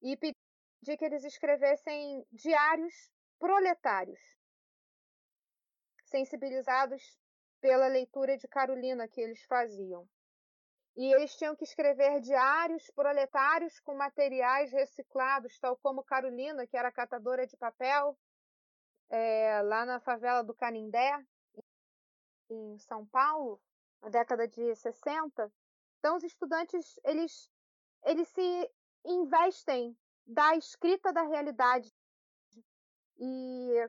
e pedi que eles escrevessem diários proletários, sensibilizados pela leitura de Carolina que eles faziam. E eles tinham que escrever diários proletários com materiais reciclados, tal como Carolina, que era catadora de papel, é, lá na favela do Canindé, em São Paulo, na década de 60. Então, os estudantes, eles, eles se investem da escrita da realidade e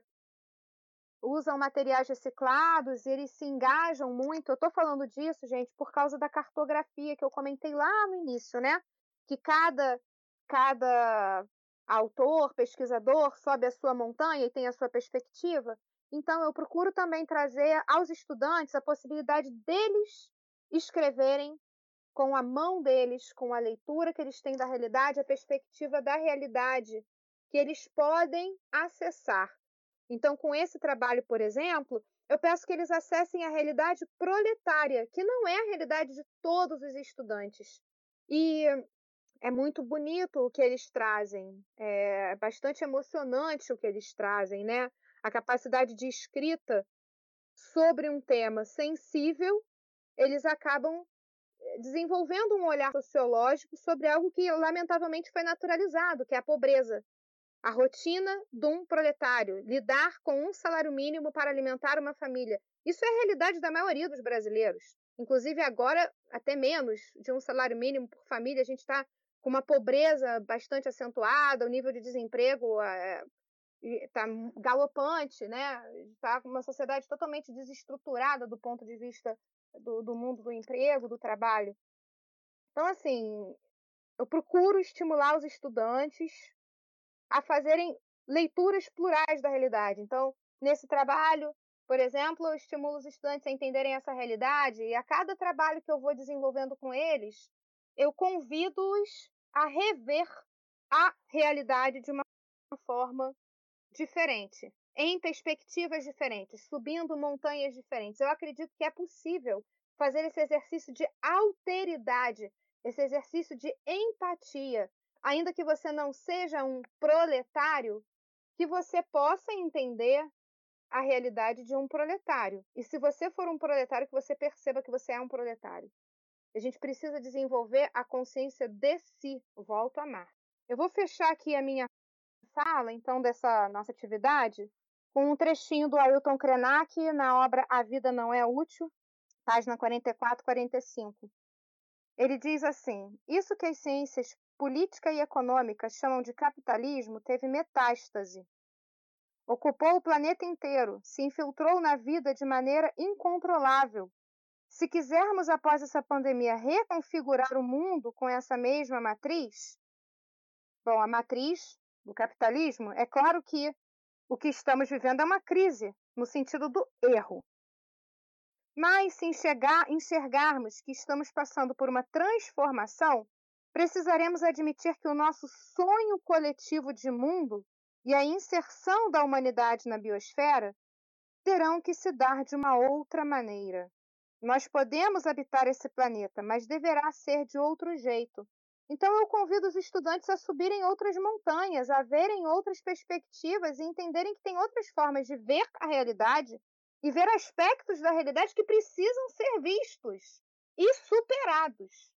usam materiais reciclados, eles se engajam muito. Eu estou falando disso, gente, por causa da cartografia que eu comentei lá no início, né? Que cada, cada autor, pesquisador, sobe a sua montanha e tem a sua perspectiva. Então, eu procuro também trazer aos estudantes a possibilidade deles escreverem com a mão deles, com a leitura que eles têm da realidade, a perspectiva da realidade que eles podem acessar. Então, com esse trabalho, por exemplo, eu peço que eles acessem a realidade proletária, que não é a realidade de todos os estudantes. E é muito bonito o que eles trazem, é bastante emocionante o que eles trazem, né? A capacidade de escrita sobre um tema sensível, eles acabam eh, desenvolvendo um olhar sociológico sobre algo que lamentavelmente foi naturalizado, que é a pobreza. A rotina de um proletário, lidar com um salário mínimo para alimentar uma família. Isso é a realidade da maioria dos brasileiros. Inclusive, agora, até menos de um salário mínimo por família, a gente está com uma pobreza bastante acentuada, o nível de desemprego está eh, galopante, né? Está uma sociedade totalmente desestruturada do ponto de vista do, do mundo do emprego, do trabalho. Então, assim, eu procuro estimular os estudantes a fazerem leituras plurais da realidade. Então, nesse trabalho, por exemplo, eu estimulo os estudantes a entenderem essa realidade e a cada trabalho que eu vou desenvolvendo com eles, eu convido-os a rever a realidade de uma forma diferente, em perspectivas diferentes, subindo montanhas diferentes. Eu acredito que é possível fazer esse exercício de alteridade, esse exercício de empatia, ainda que você não seja um proletário, que você possa entender a realidade de um proletário. E se você for um proletário, que você perceba que você é um proletário. A gente precisa desenvolver a consciência de si. Volto a amar. Eu vou fechar aqui a minha fala, então, dessa nossa atividade, com um trechinho do Ailton Krenak na obra A Vida Não É Útil, página 44 45. Ele diz assim: Isso que as ciências política e econômica chamam de capitalismo teve metástase. Ocupou o planeta inteiro, se infiltrou na vida de maneira incontrolável. Se quisermos, após essa pandemia, reconfigurar o mundo com essa mesma matriz, bom, a matriz do capitalismo, é claro que o que estamos vivendo é uma crise, no sentido do erro. Mas se enxergar, enxergarmos que estamos passando por uma transformação, precisaremos admitir que o nosso sonho coletivo de mundo e a inserção da humanidade na biosfera terão que se dar de uma outra maneira. Nós podemos habitar esse planeta, mas deverá ser de outro jeito. Então eu convido os estudantes a subirem outras montanhas, a verem outras perspectivas e entenderem que tem outras formas de ver a realidade e ver aspectos da realidade que precisam ser vistos e superados.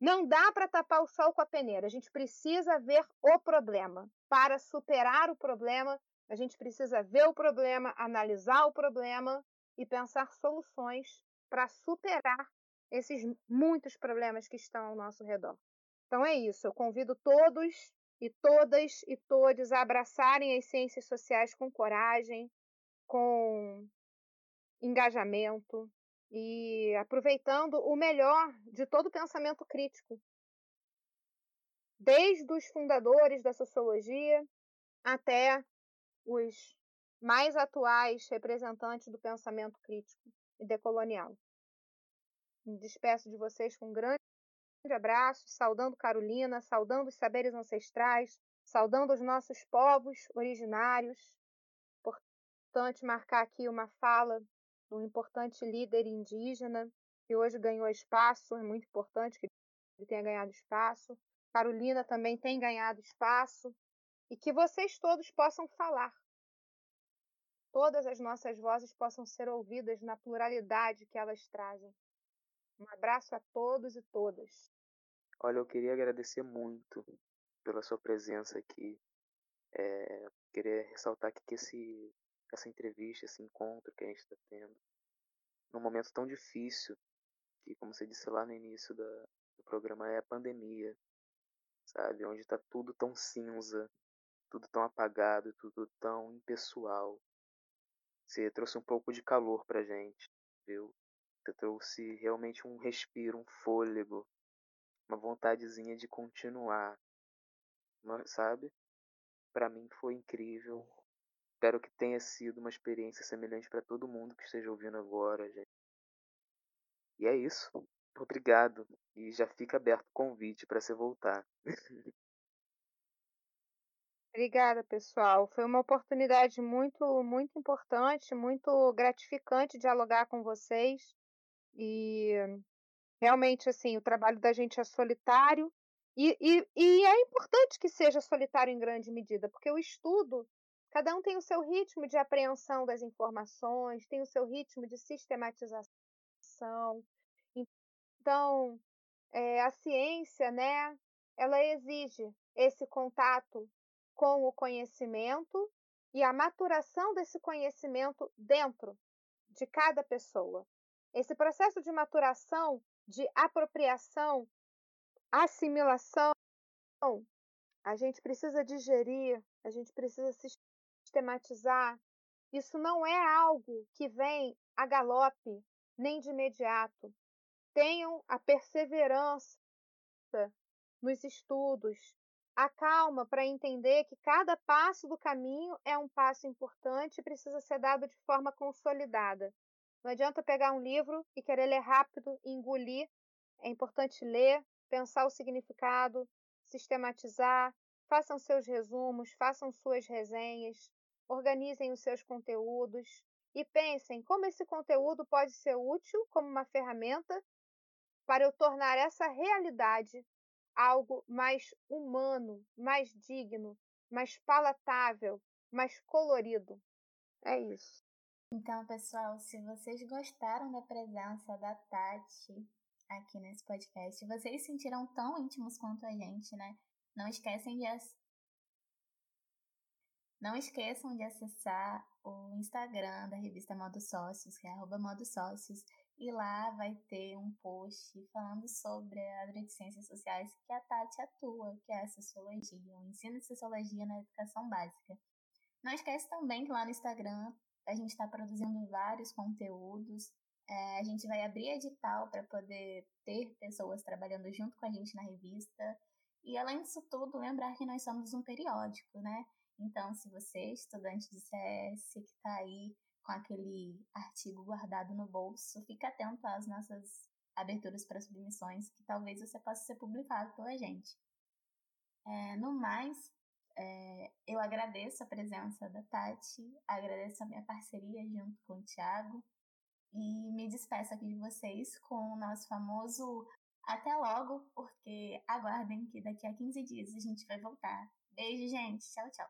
Não dá para tapar o sol com a peneira. A gente precisa ver o problema. Para superar o problema, a gente precisa ver o problema, analisar o problema e pensar soluções para superar esses muitos problemas que estão ao nosso redor. Então é isso. Eu convido todos e todas e todos a abraçarem as ciências sociais com coragem, com engajamento, e aproveitando o melhor de todo o pensamento crítico, desde os fundadores da sociologia até os mais atuais representantes do pensamento crítico e decolonial. Me despeço de vocês com um grande abraço, saudando Carolina, saudando os saberes ancestrais, saudando os nossos povos originários. Importante marcar aqui uma fala um importante líder indígena que hoje ganhou espaço, é muito importante que ele tenha ganhado espaço. Carolina também tem ganhado espaço e que vocês todos possam falar. Todas as nossas vozes possam ser ouvidas na pluralidade que elas trazem. Um abraço a todos e todas. Olha, eu queria agradecer muito pela sua presença aqui. É, queria ressaltar que esse essa entrevista, esse encontro que a gente está tendo, num momento tão difícil, que, como você disse lá no início da, do programa, é a pandemia, sabe? Onde está tudo tão cinza, tudo tão apagado, tudo tão impessoal. Você trouxe um pouco de calor pra gente, viu? Você trouxe realmente um respiro, um fôlego, uma vontadezinha de continuar, sabe? para mim foi incrível. Espero que tenha sido uma experiência semelhante para todo mundo que esteja ouvindo agora, gente. E é isso. Obrigado. E já fica aberto o convite para você voltar. Obrigada, pessoal. Foi uma oportunidade muito, muito importante, muito gratificante dialogar com vocês. E realmente, assim, o trabalho da gente é solitário. E, e, e é importante que seja solitário em grande medida, porque o estudo, cada um tem o seu ritmo de apreensão das informações, tem o seu ritmo de sistematização. Então, é, a ciência, né, ela exige esse contato com o conhecimento e a maturação desse conhecimento dentro de cada pessoa. Esse processo de maturação, de apropriação, assimilação, a gente precisa digerir, a gente precisa sistematizar. Isso não é algo que vem a galope, nem de imediato. Tenham a perseverança nos estudos, a calma para entender que cada passo do caminho é um passo importante e precisa ser dado de forma consolidada. Não adianta pegar um livro e querer ler rápido e engolir. É importante ler, pensar o significado, sistematizar, façam seus resumos, façam suas resenhas, organizem os seus conteúdos e pensem como esse conteúdo pode ser útil como uma ferramenta para eu tornar essa realidade algo mais humano, mais digno, mais palatável, mais colorido. É isso. Então, pessoal, se vocês gostaram da presença da Tati aqui nesse podcast, vocês se sentiram tão íntimos quanto a gente, né? Não esquecem de não esqueçam de acessar o Instagram da revista Modo Sócios, que é arroba Modo Sócios, e lá vai ter um post falando sobre a área de ciências sociais que a Tati atua, que é a sociologia, o ensino de sociologia na educação básica. Não esquece também que lá no Instagram a gente está produzindo vários conteúdos. É, a gente vai abrir edital para poder ter pessoas trabalhando junto com a gente na revista. E além disso tudo, lembrar que nós somos um periódico, né? Então, se você, estudante de CS, que está aí com aquele artigo guardado no bolso, fique atento às nossas aberturas para submissões, que talvez você possa ser publicado pela gente. É, no mais, é, eu agradeço a presença da Tati, agradeço a minha parceria junto com o Thiago e me despeço aqui de vocês com o nosso famoso até logo, porque aguardem que daqui a 15 dias a gente vai voltar. Beijo, gente. Tchau, tchau.